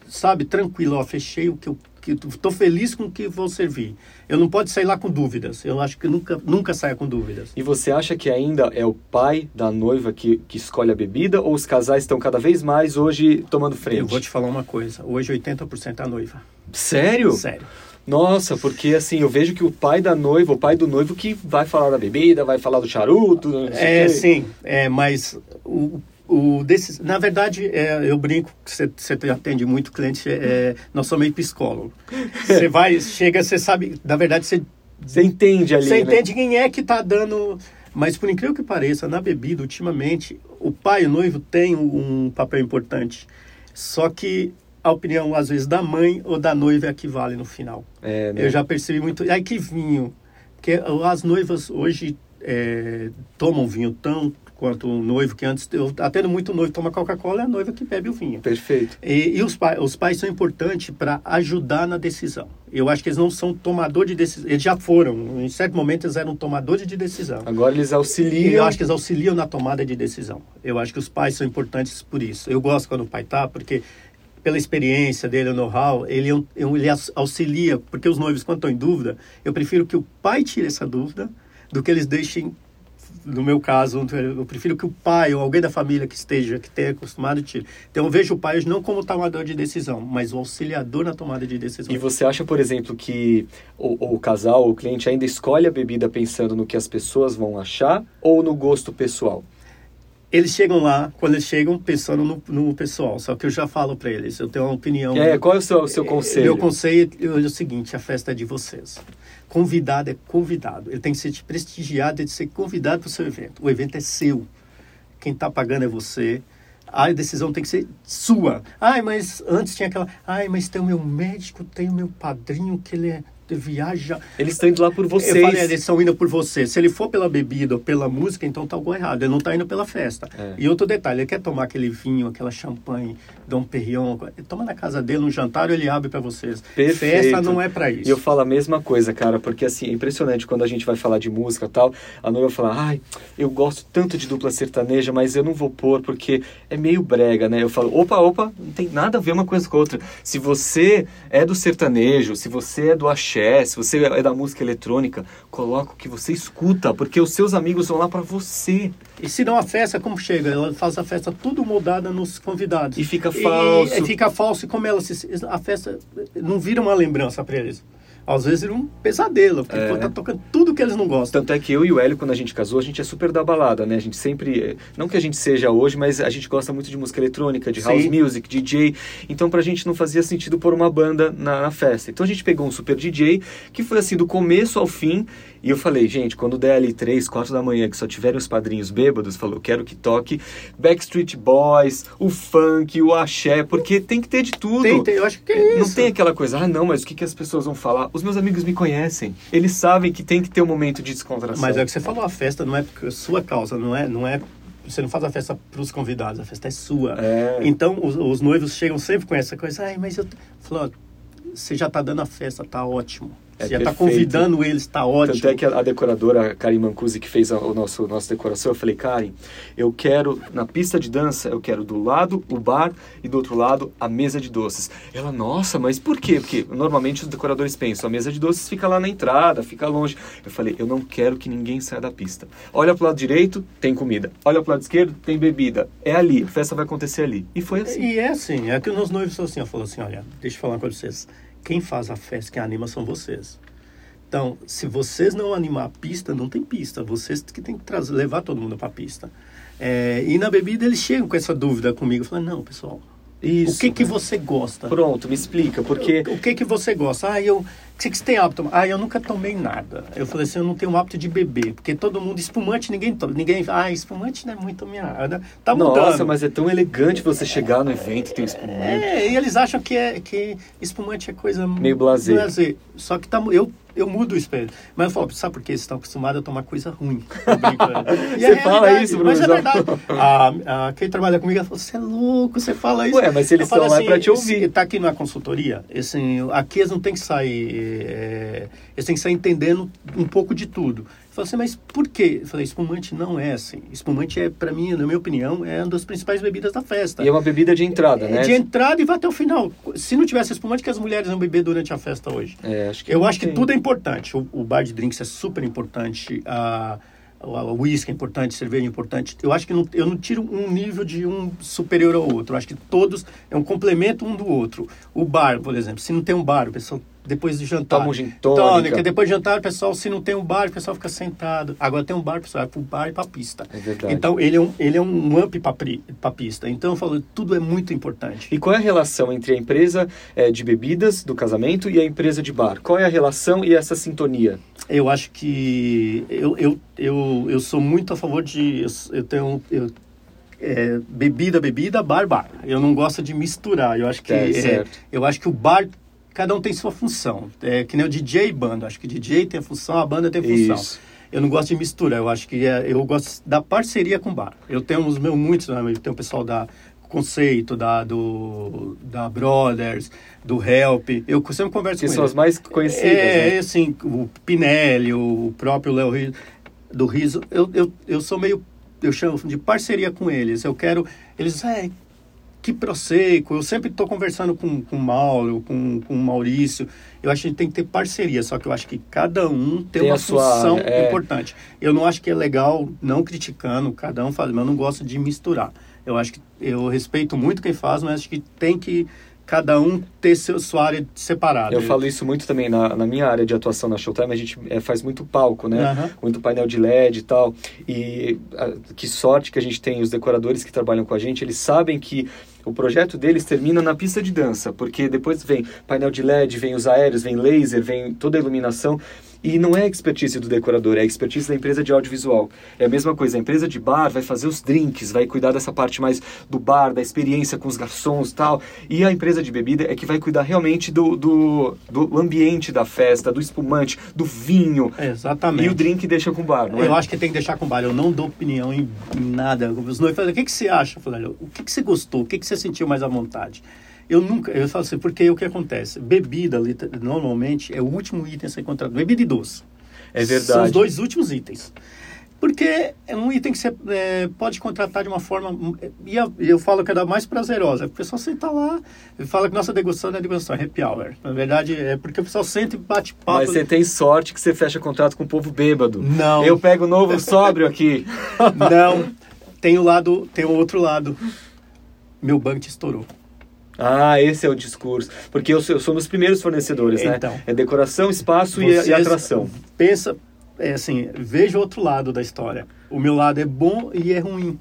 Speaker 2: sabe, tranquilo. Ó, fechei o que eu estou feliz com o que vou servir. Eu não pode sair lá com dúvidas. Eu acho que nunca, nunca saia com dúvidas.
Speaker 1: E você acha que ainda é o pai da noiva que, que escolhe a bebida ou os casais estão cada vez mais hoje tomando frente?
Speaker 2: Eu vou te falar uma coisa. Hoje 80% é a noiva.
Speaker 1: Sério?
Speaker 2: Sério.
Speaker 1: Nossa, porque assim, eu vejo que o pai da noiva, o pai do noivo que vai falar da bebida, vai falar do charuto.
Speaker 2: É, sim. É, mas o, o desses, na verdade, é, eu brinco que você, atende muito cliente, é, nós somos meio psicólogo. *laughs* Você vai, chega, você sabe, na verdade, você...
Speaker 1: Você entende ali,
Speaker 2: Você
Speaker 1: né?
Speaker 2: entende quem é que está dando... Mas, por incrível que pareça, na bebida, ultimamente, o pai e o noivo têm um papel importante. Só que a opinião, às vezes, da mãe ou da noiva é a que vale no final.
Speaker 1: É, né?
Speaker 2: Eu já percebi muito. Ai, que vinho. Porque as noivas hoje é, tomam vinho tão quanto o noivo, que antes, eu atendo muito noivo toma Coca-Cola, é a noiva que bebe o vinho.
Speaker 1: Perfeito.
Speaker 2: E, e os, pais, os pais são importantes para ajudar na decisão. Eu acho que eles não são tomador de decisão. Eles já foram, em certo momento eles eram tomadores de decisão.
Speaker 1: Agora eles
Speaker 2: E
Speaker 1: auxiliam.
Speaker 2: eu acho que eles auxiliam na tomada de decisão. Eu acho que os pais são importantes por isso. Eu gosto quando o pai tá, porque pela experiência dele, o know-how, ele, ele auxilia, porque os noivos, quando estão em dúvida, eu prefiro que o pai tire essa dúvida do que eles deixem, no meu caso, eu prefiro que o pai ou alguém da família que esteja, que tenha acostumado, tire. Então eu vejo o pai não como tomador de decisão, mas o auxiliador na tomada de decisão.
Speaker 1: E você acha, por exemplo, que o, o casal o cliente ainda escolhe a bebida pensando no que as pessoas vão achar ou no gosto pessoal?
Speaker 2: Eles chegam lá, quando eles chegam, pensando no, no pessoal. Só que eu já falo para eles, eu tenho uma opinião.
Speaker 1: É, qual é o seu, o seu conselho?
Speaker 2: Meu conselho é o seguinte: a festa é de vocês. Convidado é convidado. Ele tem que ser prestigiado, que ser convidado para o seu evento. O evento é seu. Quem está pagando é você. A decisão tem que ser sua. Ai, mas antes tinha aquela. Ai, mas tem o meu médico, tem o meu padrinho, que ele é viaja.
Speaker 1: Eles estão indo lá por vocês.
Speaker 2: Eu falei, eles estão indo por você. Se ele for pela bebida ou pela música, então tá algo errado. Ele não está indo pela festa.
Speaker 1: É.
Speaker 2: E outro detalhe, ele quer tomar aquele vinho, aquela champanhe, Dom Perignon, ele toma na casa dele um jantar, ele abre para vocês.
Speaker 1: Perfeito.
Speaker 2: Festa não é para isso.
Speaker 1: E eu falo a mesma coisa, cara, porque assim, é impressionante quando a gente vai falar de música e tal, a noiva fala, ai, eu gosto tanto de dupla sertaneja, mas eu não vou pôr porque é meio brega, né? Eu falo, opa, opa, não tem nada a ver uma coisa com a outra. Se você é do sertanejo, se você é do axé, se você é da música eletrônica, coloca o que você escuta, porque os seus amigos vão lá para você.
Speaker 2: E se não a festa, como chega? Ela faz a festa tudo moldada nos convidados.
Speaker 1: E fica falso.
Speaker 2: E, e fica falso. E como ela se, a festa não vira uma lembrança para eles. Às vezes vira um pesadelo, porque
Speaker 1: É.
Speaker 2: tá tocando tudo que eles não gostam.
Speaker 1: Tanto é que eu e o Hélio, quando a gente casou, a gente é super da balada, né? A gente sempre. Não que a gente seja hoje, mas a gente gosta muito de música eletrônica, de house
Speaker 2: Sim.
Speaker 1: music, DJ. Então pra gente não fazia sentido pôr uma banda na, na festa. Então a gente pegou um super DJ, que foi assim, do começo ao fim. E eu falei, gente, quando der ali 3, 4 da manhã, que só tiverem os padrinhos bêbados, falou, quero que toque Backstreet Boys, o funk, o axé, porque tem que ter de tudo.
Speaker 2: Tem, tem, eu acho que é
Speaker 1: Não
Speaker 2: isso.
Speaker 1: tem aquela coisa, ah, não, mas o que, que as pessoas vão falar? Os meus amigos me conhecem. Eles sabem que tem que ter um momento de descontração.
Speaker 2: Mas é o que você falou, a festa não é sua causa, não é, não é você não faz a festa para os convidados, a festa é sua.
Speaker 1: É.
Speaker 2: Então os, os noivos chegam sempre com essa coisa, ai, mas eu falou, você já está dando a festa, tá ótimo.
Speaker 1: É
Speaker 2: Você já está convidando eles, tá ótimo.
Speaker 1: Tanto é que a, a decoradora Karim Mancusi, que fez a, o nosso nossa decoração, eu falei, Karim, eu quero, na pista de dança, eu quero do lado o bar e do outro lado a mesa de doces. Ela, nossa, mas por quê? Porque normalmente os decoradores pensam, a mesa de doces fica lá na entrada, fica longe. Eu falei, eu não quero que ninguém saia da pista. Olha pro lado direito, tem comida. Olha pro lado esquerdo, tem bebida. É ali, a festa vai acontecer ali. E foi assim.
Speaker 2: E é assim, é que os noivos são assim, ó, falou assim, olha, deixa eu falar pra vocês. Quem faz a festa, quem anima são vocês. Então, se vocês não animar a pista, não tem pista. Vocês que tem que trazer, levar todo mundo para a pista. É, e na bebida eles chegam com essa dúvida comigo. Falam, não, pessoal,
Speaker 1: Isso.
Speaker 2: o que que você gosta?
Speaker 1: Pronto, me explica, porque...
Speaker 2: O que que você gosta? Ah, eu... O que que você tem hábito? Ah, eu nunca tomei nada. Eu falei assim, eu não tenho hábito de beber. Porque todo mundo... Espumante, ninguém toma. Ninguém... Ah, espumante não é muito minha... área. Tá mudando.
Speaker 1: Nossa, mas é tão elegante você chegar no evento e ter um espumante.
Speaker 2: É, e eles acham que, é, que espumante é coisa
Speaker 1: Meio blasé.
Speaker 2: Só que tá, eu, eu mudo o espelho. Mas eu falo, sabe por quê? Vocês estão acostumados a tomar coisa ruim. *laughs*
Speaker 1: Você
Speaker 2: é
Speaker 1: fala isso,
Speaker 2: Mas é verdade. A, a, quem trabalha comigo, ela falou, você é louco, você fala isso.
Speaker 1: Ué, mas se eles estão lá é pra te ouvir.
Speaker 2: Está aqui na consultoria, assim, aqui eles não tem que sair... é, eles têm que sair entendendo um pouco de tudo. Falei assim, mas por quê? Eu falei, espumante não é assim. Espumante é, para mim, na minha opinião, é uma das principais bebidas da festa.
Speaker 1: E é uma bebida de entrada,
Speaker 2: É
Speaker 1: né?
Speaker 2: de entrada e vai até o final. Se não tivesse espumante, que as mulheres vão beber durante a festa hoje?
Speaker 1: É, acho que
Speaker 2: Eu acho que
Speaker 1: tem.
Speaker 2: tudo é importante. O, o bar de drinks é super importante. A, o whisky é importante, cerveja é importante. Eu acho que não, eu não tiro um nível de um superior ao outro. Eu acho que todos é um complemento um do outro. O bar, por exemplo, se não tem um bar, o pessoal depois de jantar.
Speaker 1: Toma um gin tônica.
Speaker 2: depois de jantar, o pessoal, se não tem um bar, o pessoal fica sentado. Agora tem um bar, o pessoal vai pro bar e pra pista.
Speaker 1: É verdade.
Speaker 2: Então ele é um, ele é um up pra, pra pista. Então eu falo, tudo é muito importante.
Speaker 1: E qual é a relação entre a empresa eh, de bebidas do casamento e a empresa de bar? Qual é a relação e essa sintonia?
Speaker 2: Eu acho que eu, eu, eu, eu sou muito a favor de. Eu, eu tenho. Eu, é, bebida, bebida, bar, bar. Eu não gosto de misturar. Eu acho que,
Speaker 1: É,
Speaker 2: é, eu acho que o bar, cada um tem sua função. É que nem o DJ e banda. Acho que o DJ tem a função, a banda tem a função.
Speaker 1: Isso.
Speaker 2: Eu não gosto de misturar. Eu acho que é, eu gosto da parceria com o bar. Eu tenho os meus muitos, né? eu tenho o pessoal da Conceito, da, do, da Brothers, do Help. Eu sempre converso
Speaker 1: Que
Speaker 2: com
Speaker 1: são
Speaker 2: eles.
Speaker 1: as mais conhecidas,
Speaker 2: É,
Speaker 1: né?
Speaker 2: assim, o Pinelli, o próprio Léo Riso, do Riso, eu, eu, eu sou meio, eu chamo de parceria com eles. Eu quero, eles, é, que Prosecco, eu sempre estou conversando com, com o Mauro, com, com o Maurício, eu acho que a gente tem que ter parceria, só que eu acho que cada um tem,
Speaker 1: Tem
Speaker 2: uma
Speaker 1: sua
Speaker 2: função
Speaker 1: área, é.
Speaker 2: importante. Eu não acho que é legal, não criticando, cada um faz, mas eu não gosto de misturar. Eu acho que, eu respeito muito quem faz, mas acho que tem que cada um ter seu, sua área separada.
Speaker 1: Eu falo isso muito também na, na minha área de atuação na Showtime, a gente eh, faz muito palco, né?
Speaker 2: Aham.
Speaker 1: Muito painel de LED e tal. E ah, que sorte que a gente tem, os decoradores que trabalham com a gente, eles sabem que o projeto deles termina na pista de dança, porque depois vem painel de LED, vem os aéreos, vem laser, vem toda a iluminação. E não é expertise do decorador, é expertise da empresa de audiovisual. É a mesma coisa, a empresa de bar vai fazer os drinks, vai cuidar dessa parte mais do bar, da experiência com os garçons e tal. E a empresa de bebida é que vai cuidar realmente do, do, do ambiente da festa, do espumante, do vinho.
Speaker 2: Exatamente.
Speaker 1: E o drink deixa com o bar, não é?
Speaker 2: Eu acho que tem que deixar com o bar. Eu não dou opinião em, nada. Os noivos falam, o que, que você acha? Eu falei, "Olha, o que, que você gostou? O que, que você sentiu mais à vontade? Eu nunca, eu falo assim, porque o que acontece? Bebida, normalmente, é o último item a ser contratado. Bebida e doce.
Speaker 1: É verdade.
Speaker 2: São os dois últimos itens. Porque é um item que você é, pode contratar de uma forma. E eu, eu falo que é da mais prazerosa. O pessoal senta lá e fala que nossa degustação não é degustação, é happy hour. Na verdade, é porque o pessoal senta e bate papo.
Speaker 1: Mas você tem sorte que você fecha contrato com o povo bêbado.
Speaker 2: Não.
Speaker 1: Eu pego o novo sóbrio aqui. *laughs*
Speaker 2: Não. Tem o lado, tem o outro lado. Meu banco estourou.
Speaker 1: Ah, esse é o discurso. Porque eu sou, eu um dos primeiros fornecedores, né?
Speaker 2: Então.
Speaker 1: É decoração, espaço e, e atração.
Speaker 2: Pensa, é assim, veja o outro lado da história. O meu lado é bom e é ruim.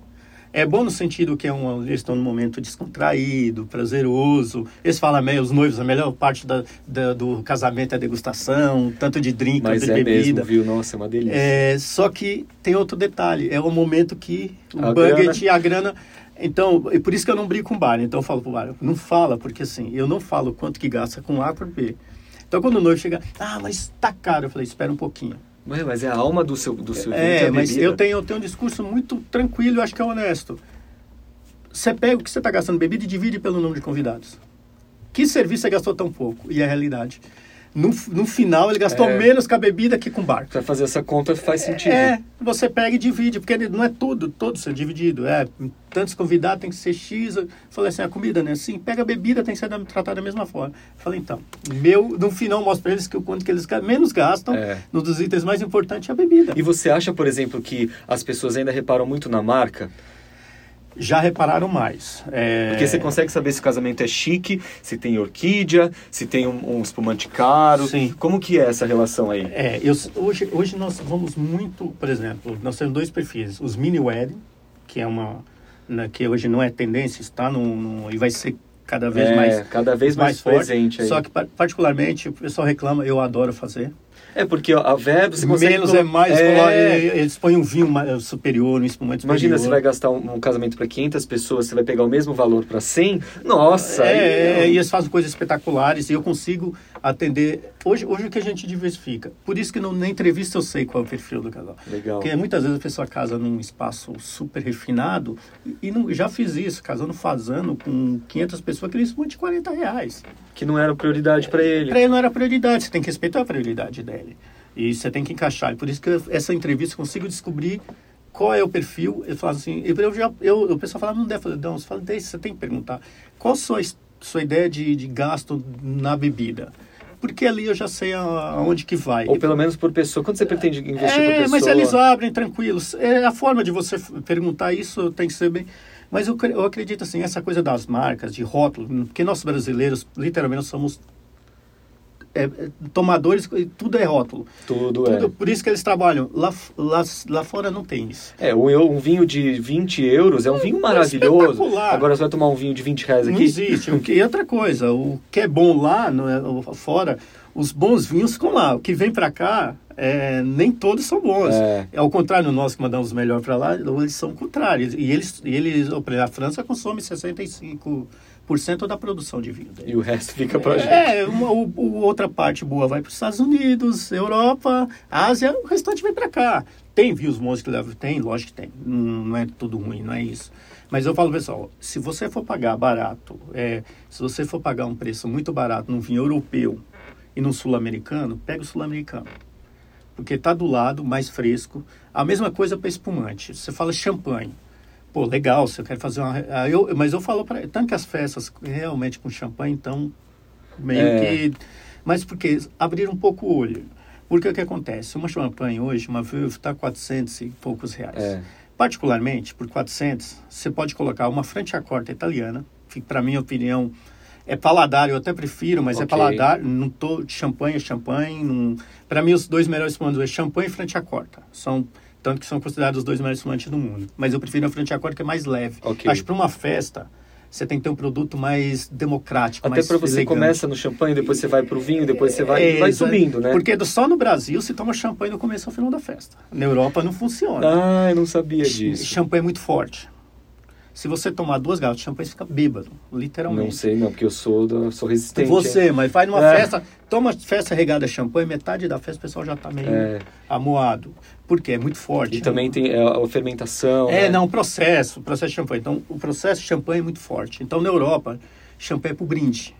Speaker 2: É bom no sentido que é um, eles estão num momento descontraído, prazeroso. Eles falam, meio, os noivos, a melhor parte da, da- do casamento é a degustação, tanto de drink
Speaker 1: Mas
Speaker 2: quanto
Speaker 1: é
Speaker 2: de bebida.
Speaker 1: mesmo, viu? Nossa, é uma delícia.
Speaker 2: É, só que tem outro detalhe, é o momento que o
Speaker 1: A
Speaker 2: budget
Speaker 1: grana.
Speaker 2: e a grana. Então, e por isso que eu não brigo com o bar. Então eu falo pro bar, não fala, porque assim, eu não falo quanto que gasta com A por B. Então quando o noivo chega, ah, mas tá caro, eu falei, espera um pouquinho.
Speaker 1: Ué, mas é a alma do seu, do seu
Speaker 2: É, mas eu tenho, eu tenho um discurso muito tranquilo e acho que é honesto. Você pega o que você está gastando bebida e divide pelo número de convidados. Que serviço você gastou tão pouco? E é a realidade. No, no final, ele gastou
Speaker 1: É.
Speaker 2: menos com a bebida que com o bar.
Speaker 1: Pra fazer essa conta faz sentido.
Speaker 2: É, você pega e divide, porque não é tudo, todo ser dividido. É, tantos convidados tem que ser X. Eu falei assim, a comida, né? Assim, pega a bebida, tem que ser da- tratada da mesma forma. Eu falei, então, meu, no final, mostra pra eles que o quanto que eles menos gastam,
Speaker 1: É.
Speaker 2: um dos itens mais importantes é a bebida.
Speaker 1: E você acha, por exemplo, que as pessoas ainda reparam muito na marca?
Speaker 2: Já repararam mais. É,
Speaker 1: Porque você consegue saber se o casamento é chique, se tem orquídea, se tem um, um espumante caro.
Speaker 2: Sim.
Speaker 1: Como que é essa relação aí?
Speaker 2: É, eu, hoje, hoje nós vamos muito, por exemplo, nós temos dois perfis. Os mini wedding, que é uma, né, que hoje não é tendência, está no, no- e vai ser cada vez
Speaker 1: É,
Speaker 2: mais
Speaker 1: cada vez mais,
Speaker 2: forte.
Speaker 1: presente aí.
Speaker 2: Só que pa- particularmente o pessoal reclama, eu adoro fazer.
Speaker 1: É porque ó, a verba você consegue...
Speaker 2: Menos é mais,
Speaker 1: É.
Speaker 2: coloca- eles põem um vinho superior, um espumante
Speaker 1: Imagina,
Speaker 2: superior.
Speaker 1: você vai gastar um, um casamento para 500 pessoas, você vai pegar o mesmo valor para 100? Nossa!
Speaker 2: É, é, e eles fazem coisas espetaculares e eu consigo atender. Hoje, hoje o que a gente diversifica. Por isso que no, na entrevista eu sei qual é o perfil do casal.
Speaker 1: Legal.
Speaker 2: Porque muitas vezes a pessoa casa num espaço super refinado e, não, já fiz isso, casando fazendo com 500 pessoas, que isso de 40 reais.
Speaker 1: Que não era prioridade para ele.
Speaker 2: Para ele não era prioridade, você tem que respeitar a prioridade dele. E você tem que encaixar. E por isso que eu, essa entrevista eu consigo descobrir qual é o perfil. Eu falo assim, eu já, eu, o pessoal fala, não deve fazer, não, você fala, você tem que perguntar. Qual a sua, sua ideia de, de gasto na bebida? porque ali eu já sei aonde que vai.
Speaker 1: Ou pelo menos por pessoa. Quando você pretende investir é, por pessoa?
Speaker 2: mas eles abrem tranquilos. É, a forma de você perguntar isso tem que ser bem... Mas eu, eu acredito assim, essa coisa das marcas, de rótulo, porque nós brasileiros, literalmente, somos é, é, tomadores, tudo é rótulo.
Speaker 1: Tudo, tudo, é.
Speaker 2: Por isso que eles trabalham. Lá, lá, lá fora não tem isso.
Speaker 1: É, um, um vinho de 20 euros é um vinho maravilhoso. Agora você vai tomar um vinho de 20 reais aqui?
Speaker 2: Não existe. o que, e outra coisa, o que é bom lá, no, é, fora, os bons vinhos ficam lá. O que vem para cá, é, nem todos são bons. É. Ao contrário, nós que mandamos melhor para lá, eles são contrários. E eles, e eles a França consome 65 da produção de vinho dele.
Speaker 1: E o resto fica para a gente.
Speaker 2: É, uma, o, outra parte boa vai para os Estados Unidos, Europa, Ásia, o restante vem para cá. Tem vinhos bons que levam? Tem, lógico que tem. Não, não, é tudo ruim, não é isso. Mas eu falo, pessoal, se você for pagar barato, é, se você for pagar um preço muito barato num vinho europeu e num sul-americano, pega o sul-americano. Porque está do lado, mais fresco. A mesma coisa para espumante. Você fala champanhe pô, legal, se eu quero fazer uma. Eu, mas eu falo para. Tanto que as festas realmente com champanhe, então, meio é. que. Mas porque abrir um pouco o olho. Porque o que acontece? Uma champanhe hoje, uma Veuve, está 400 e poucos reais. É. Particularmente, por 400, você pode colocar uma Franciacorta italiana, que para minha opinião é paladar, eu até prefiro, mas é okay. é paladar, não tô champanhe é champanhe, para mim os dois melhores espumantes é champanhe e Franciacorta. São tanto que são considerados os dois melhores fumantes do mundo. Mas eu prefiro a que é mais leve. Okay. Acho que para uma festa, você tem que ter um produto mais democrático,
Speaker 1: Até para você elegante. começa no champanhe, depois você vai para o vinho, depois você vai, é, vai subindo, né?
Speaker 2: Porque só no Brasil se toma champanhe no começo ao final da festa. Na Europa não funciona.
Speaker 1: Ah, eu não sabia disso.
Speaker 2: Champanhe é muito forte. Se você tomar duas garrafas de champanhe, você fica bêbado, literalmente.
Speaker 1: Não sei, não, porque eu sou, do, sou resistente.
Speaker 2: Você, hein? mas vai numa é. festa, toma festa regada de champanhe, metade da festa o pessoal já está meio é. amoado. Porque é muito forte.
Speaker 1: E né? também tem é, a fermentação.
Speaker 2: É, né? não, o processo, o processo de champanhe. Então, o processo de champanhe é muito forte. Então, na Europa, champanhe é para o brinde.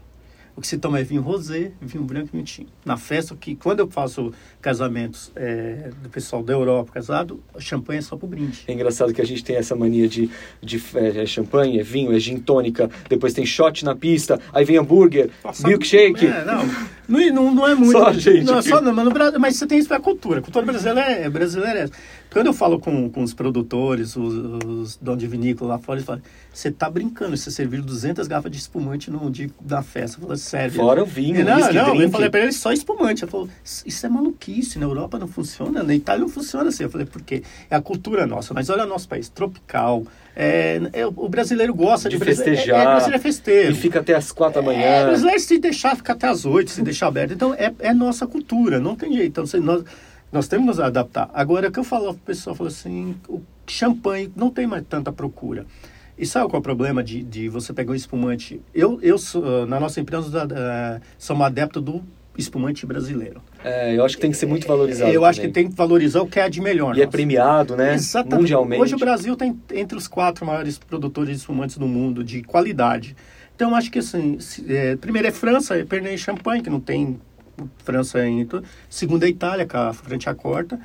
Speaker 2: O que se toma é vinho rosé, vinho branco e vinho tinto. Na festa, que quando eu faço casamentos é, do pessoal da Europa casado, champanhe é só pro brinde.
Speaker 1: É engraçado que a gente tem essa mania de, de é, é champanhe, é vinho, é gin tônica, depois tem shot na pista, aí vem hambúrguer, Nossa, milkshake.
Speaker 2: É, não, não, não, é *laughs* muito.
Speaker 1: Só gente.
Speaker 2: Não, só, não, mas, no mas você tem isso pra cultura. A cultura brasileira é, brasileira é quando eu falo com, com os produtores, os, os donos de vinícola lá fora, eles falam, você tá brincando, você serviu 200 garrafas de espumante no dia da festa. Eu falei, sério.
Speaker 1: Fora o vinho,
Speaker 2: não, não, drink. eu falei para ele, só espumante. Ele falou, isso é maluquice, na Europa não funciona, na Itália não funciona assim. Eu falei, por quê? É a cultura nossa, mas olha o nosso país, tropical, é, é, o brasileiro gosta
Speaker 1: de,
Speaker 2: de
Speaker 1: festejar. É,
Speaker 2: é, brasileiro é festeiro.
Speaker 1: E fica até as quatro da manhã.
Speaker 2: É, o brasileiro se deixar fica até as oito, se deixar aberto. Então é, é nossa cultura, não tem jeito. Então, nós, nós temos que nos adaptar. Agora, o que eu falo, o pessoal falou assim, o champanhe não tem mais tanta procura. E sabe qual é o problema de, de você pegar um espumante? Eu, eu sou, na nossa empresa, uh, somos adeptos do espumante brasileiro.
Speaker 1: É, eu acho que tem que ser muito valorizado.
Speaker 2: Eu
Speaker 1: também.
Speaker 2: acho que tem que valorizar o que é de melhor.
Speaker 1: E nossa. é premiado, né? Exatamente. Mundialmente.
Speaker 2: Hoje o Brasil tem entre os quatro maiores produtores de espumantes do mundo, de qualidade. Então, acho que assim, se, é, primeiro é França, é Pernod Champagne, que não tem França ainda. Segunda é Itália, com a frente à corta.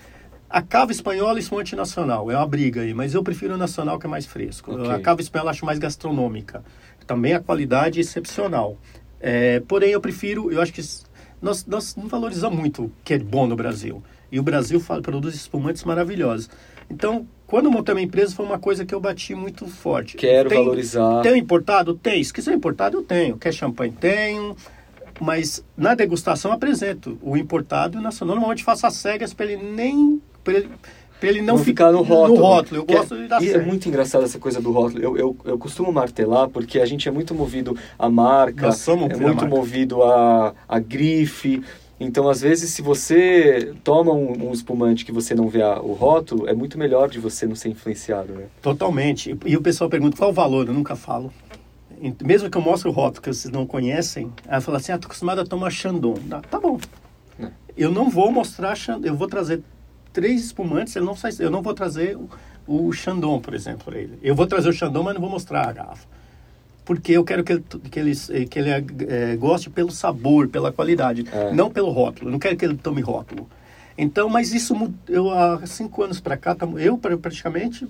Speaker 2: A cava espanhola e espumante nacional. É uma briga aí, mas eu prefiro o nacional, que é mais fresco. Okay. A cava espanhola eu acho mais gastronômica. Também a qualidade é excepcional. É, porém, eu prefiro, eu acho que nós, nós não valorizamos muito o que é bom no Brasil. E o Brasil fala, produz espumantes maravilhosos. Então, quando eu montei uma empresa, foi uma coisa que eu bati muito forte.
Speaker 1: Quero tem, valorizar.
Speaker 2: Tem importado? Tem. Se quiser importado, eu tenho. Quer champanhe? Tenho mas na degustação apresento o importado e o nacional. Normalmente faço as cegas para ele nem. Para ele, ele não, não ficar no rótulo. No rótulo. Eu gosto
Speaker 1: é,
Speaker 2: de dar
Speaker 1: E é muito engraçado essa coisa do rótulo. Eu, eu, eu costumo martelar porque a gente é muito movido a marca,
Speaker 2: Nós somos
Speaker 1: é muito
Speaker 2: marca.
Speaker 1: movido a, a grife. Então, às vezes, se você toma um, um, espumante que você não vê a, o rótulo, é muito melhor de você não ser influenciado, né?
Speaker 2: Totalmente. E o pessoal pergunta qual o valor, eu nunca falo mesmo que eu mostre o rótulo que vocês não conhecem, ela fala assim, ah, tô acostumada a tomar Chandon. Ah, tá bom. É. Eu não vou mostrar, eu vou trazer três espumantes, ele não sai, eu não vou trazer o, o Chandon, por exemplo, para ele. Eu vou trazer o Chandon, mas não vou mostrar a garrafa. Porque eu quero que ele, que ele, que ele é, goste pelo sabor, pela qualidade, é. não pelo rótulo. Eu não quero que ele tome rótulo. Então, mas isso, eu há cinco anos para cá, tamo- eu pra- praticamente,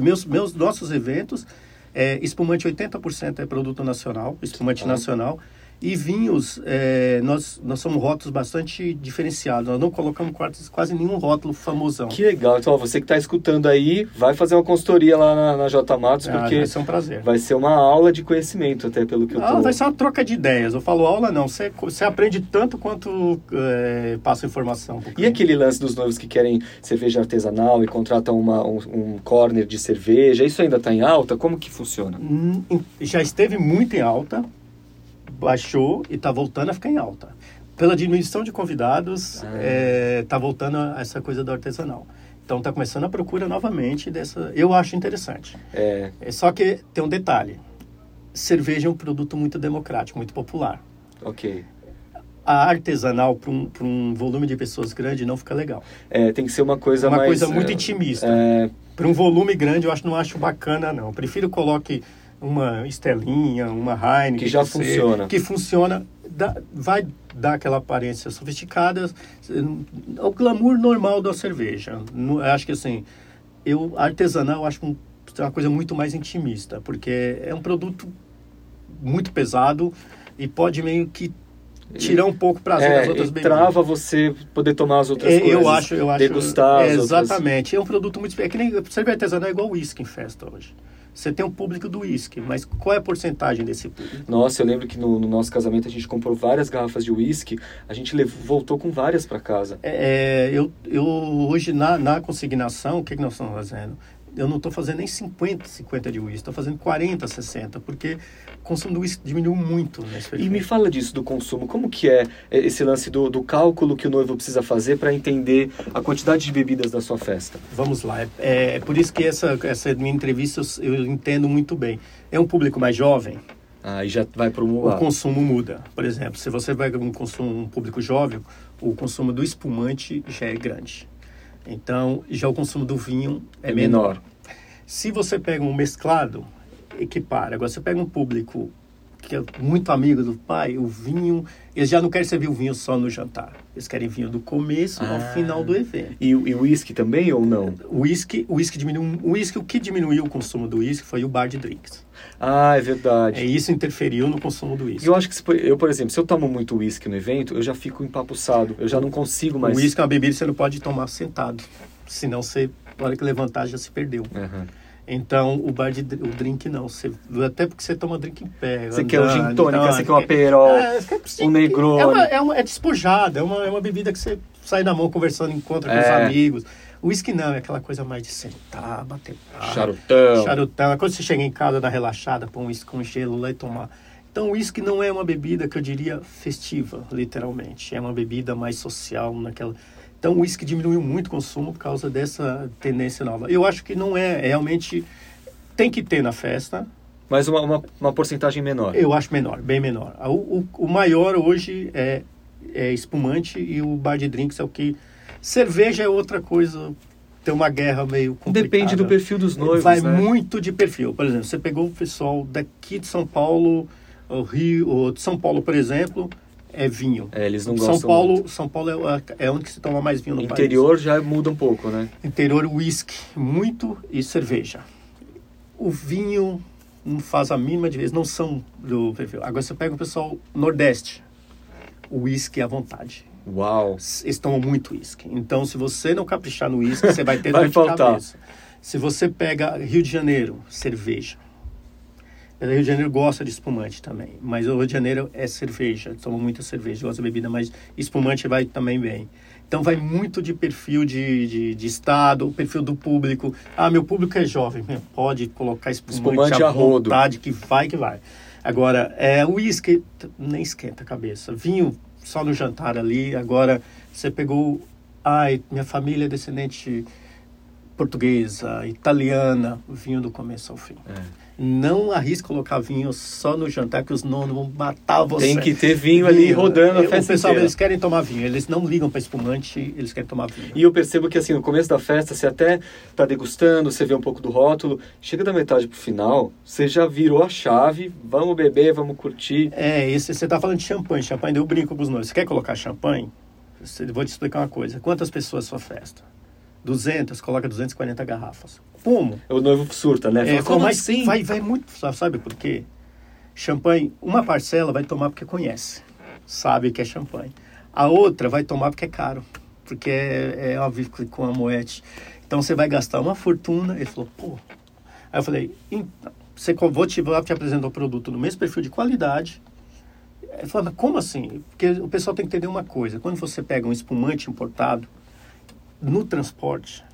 Speaker 2: meus, meus nossos eventos, é, espumante 80% é produto nacional, espumante
Speaker 1: Ah.
Speaker 2: nacional, e vinhos, é, nós, nós somos rótulos bastante diferenciados, nós não colocamos quase, quase nenhum rótulo famosão.
Speaker 1: Que legal. Então, ó, você que está escutando aí, vai fazer uma consultoria lá na, na J Matos,
Speaker 2: Ah,
Speaker 1: porque
Speaker 2: vai ser um prazer.
Speaker 1: vai ser uma aula de conhecimento, até pelo que eu
Speaker 2: Ah,
Speaker 1: tô...
Speaker 2: vai ser uma troca de ideias. Eu falo aula não, você, você aprende tanto quanto é, passa informação.
Speaker 1: E aquele lance dos noivos que querem cerveja artesanal e contratam uma, um, um corner de cerveja, isso ainda está em alta? Como que funciona?
Speaker 2: Hum, já esteve muito em alta, baixou e está voltando a ficar em alta. Pela diminuição de convidados,
Speaker 1: Ah.
Speaker 2: está voltando a essa coisa do artesanal. Então está começando a procura novamente dessa. Eu acho interessante.
Speaker 1: É,
Speaker 2: É só que tem um detalhe: cerveja é um produto muito democrático, muito popular.
Speaker 1: ok.
Speaker 2: A artesanal para um, pra um volume de pessoas grande não fica legal.
Speaker 1: É, tem que ser uma coisa
Speaker 2: uma
Speaker 1: mais...
Speaker 2: coisa muito
Speaker 1: é,
Speaker 2: intimista.
Speaker 1: É,
Speaker 2: Para um volume grande, eu acho não acho bacana, não. Prefiro coloque uma Estelinha, uma Heineken.
Speaker 1: Que já
Speaker 2: seja,
Speaker 1: funciona.
Speaker 2: que funciona. dá- vai dar aquela aparência sofisticada. É o glamour normal da cerveja. No- acho que assim, eu, artesanal, acho um- uma coisa muito mais intimista. Porque é um produto muito pesado e pode meio que tirar um pouco prazer
Speaker 1: é,
Speaker 2: das outras bebidas.
Speaker 1: trava você poder tomar as outras
Speaker 2: É,
Speaker 1: coisas.
Speaker 2: eu acho, eu acho.
Speaker 1: Degustar
Speaker 2: é,
Speaker 1: as outras...
Speaker 2: Exatamente. É um produto muito. É que nem cerveja artesanal é igual uísque em festa hoje. Você tem um público do uísque, mas qual é a porcentagem desse público?
Speaker 1: Nossa, eu lembro que no, no nosso casamento a gente comprou várias garrafas de uísque, a gente levou, voltou com várias para casa.
Speaker 2: É, eu, eu hoje na, na consignação, o que, que nós estamos fazendo? Eu não estou fazendo nem 50, 50 de uísque, estou fazendo 40, 60, porque o consumo do uísque diminuiu muito
Speaker 1: E me fala disso do consumo, como que é esse lance do, do cálculo que o noivo precisa fazer para entender a quantidade de bebidas da sua festa?
Speaker 2: Vamos lá. É, é por isso que essa, essa minha entrevista eu, eu entendo muito bem. É um público mais jovem,
Speaker 1: Aí já vai para
Speaker 2: o
Speaker 1: um
Speaker 2: consumo muda. Por exemplo, se você vai um consumo um público jovem, o consumo do espumante já é grande. Então, já o consumo do vinho é,
Speaker 1: É
Speaker 2: menor.
Speaker 1: menor.
Speaker 2: Se você pega um mesclado, equipara. Agora, você pega um público que é muito amigo do pai, o vinho, eles já não querem servir o vinho só no jantar. Eles querem vinho do começo
Speaker 1: Ah.
Speaker 2: ao final do evento.
Speaker 1: E o o uísque também ou não?
Speaker 2: O uísque, o uísque diminuiu, o uísque, o que diminuiu o consumo do uísque foi o bar de drinks.
Speaker 1: Ah, é verdade.
Speaker 2: É, isso interferiu no consumo do uísque.
Speaker 1: eu acho que, eu, por exemplo, se eu tomo muito uísque no evento, eu já fico empapuçado. Eu já não consigo
Speaker 2: O
Speaker 1: mais...
Speaker 2: uísque é uma bebida que você não pode tomar sentado. Senão você, na hora que levantar, já se perdeu.
Speaker 1: Aham.
Speaker 2: Então, o bar de o drink não. Você, até porque você toma drink em pé.
Speaker 1: Você quer um gin tônica, você quer uma
Speaker 2: é-
Speaker 1: perol,
Speaker 2: é,
Speaker 1: um negroni.
Speaker 2: É, uma, é, uma, é despojada, é uma, é uma bebida que você sai na mão conversando, encontra com os
Speaker 1: É.
Speaker 2: amigos. O uísque não, é aquela coisa mais de sentar, bater papo.
Speaker 1: Charutão.
Speaker 2: Charutão. Quando você chega em casa, dá relaxada, põe um uísque com gelo lá e tomar. Então, o uísque não é uma bebida que eu diria festiva, literalmente. É uma bebida mais social, naquela... Então, o uísque diminuiu muito o consumo por causa dessa tendência nova. Eu acho que não é, realmente... Tem que ter na festa,
Speaker 1: Mas uma, uma, uma porcentagem menor.
Speaker 2: eu acho menor, bem menor. O, o, o maior hoje é, é espumante e o bar de drinks é o que... Cerveja é outra coisa, tem uma guerra meio complicada.
Speaker 1: Depende do perfil dos noivos,
Speaker 2: Vai
Speaker 1: né?
Speaker 2: muito de perfil. Por exemplo, você pegou o pessoal daqui de São Paulo, o Rio, o de São Paulo, por exemplo, é vinho.
Speaker 1: É, eles não
Speaker 2: São
Speaker 1: gostam
Speaker 2: Paulo,
Speaker 1: muito.
Speaker 2: São Paulo é, é onde se toma mais vinho no
Speaker 1: Interior já muda um pouco, né?
Speaker 2: país. Interior, whisky, muito e cerveja. O vinho não faz a mínima diferença, não são do perfil. Agora você pega o pessoal nordeste, o whisky à vontade.
Speaker 1: Uau.
Speaker 2: Eles tomam muito uísque. Então, se você não caprichar no uísque, você vai ter *laughs*
Speaker 1: Vai
Speaker 2: de
Speaker 1: faltar.
Speaker 2: cabeça. Se você pega Rio de Janeiro, cerveja. O Rio de Janeiro gosta de espumante também, mas o Rio de Janeiro é cerveja, toma muita cerveja, gosta de bebida, mas espumante vai também bem. Então vai muito de perfil de, de, de estado, perfil do público. Ah, meu público é jovem, pode colocar espumante,
Speaker 1: Espumante
Speaker 2: à vontade, que vai, que vai. Agora, é, uísque nem esquenta a cabeça. Vinho só no jantar ali. Agora, você pegou... Ai, minha família é descendente portuguesa, italiana, vinho do começo ao fim.
Speaker 1: É.
Speaker 2: Não arrisque colocar vinho só no jantar, que os nonos vão matar você.
Speaker 1: Tem que ter vinho ali rodando a
Speaker 2: É, O
Speaker 1: festa
Speaker 2: pessoal,
Speaker 1: inteira.
Speaker 2: eles querem tomar vinho. Eles não ligam para espumante, eles querem tomar vinho.
Speaker 1: E eu percebo que assim, no começo da festa, você até tá degustando, você vê um pouco do rótulo, chega da metade pro final, você já virou a chave, vamos beber, vamos curtir.
Speaker 2: É, esse, você tá falando de champanhe. Champanhe, eu brinco com os noivos. Você quer colocar champanhe? vou te explicar uma coisa. Quantas pessoas sua festa? 200, coloca 240 garrafas. Como?
Speaker 1: O noivo surta, né?
Speaker 2: É,
Speaker 1: Fala, como
Speaker 2: mas
Speaker 1: assim?
Speaker 2: Vai, vai muito, sabe por quê? Champanhe, uma parcela vai tomar porque conhece, sabe que é champanhe. A outra vai tomar porque é caro, porque é, é óbvio que com a moete. Então você vai gastar uma fortuna. Ele falou, pô. Aí eu falei, então, você, vou te, vou te apresentar o produto no mesmo perfil de qualidade. Ele falou, mas como assim? Porque o pessoal tem que entender uma coisa. Quando você pega um espumante importado, no transporte,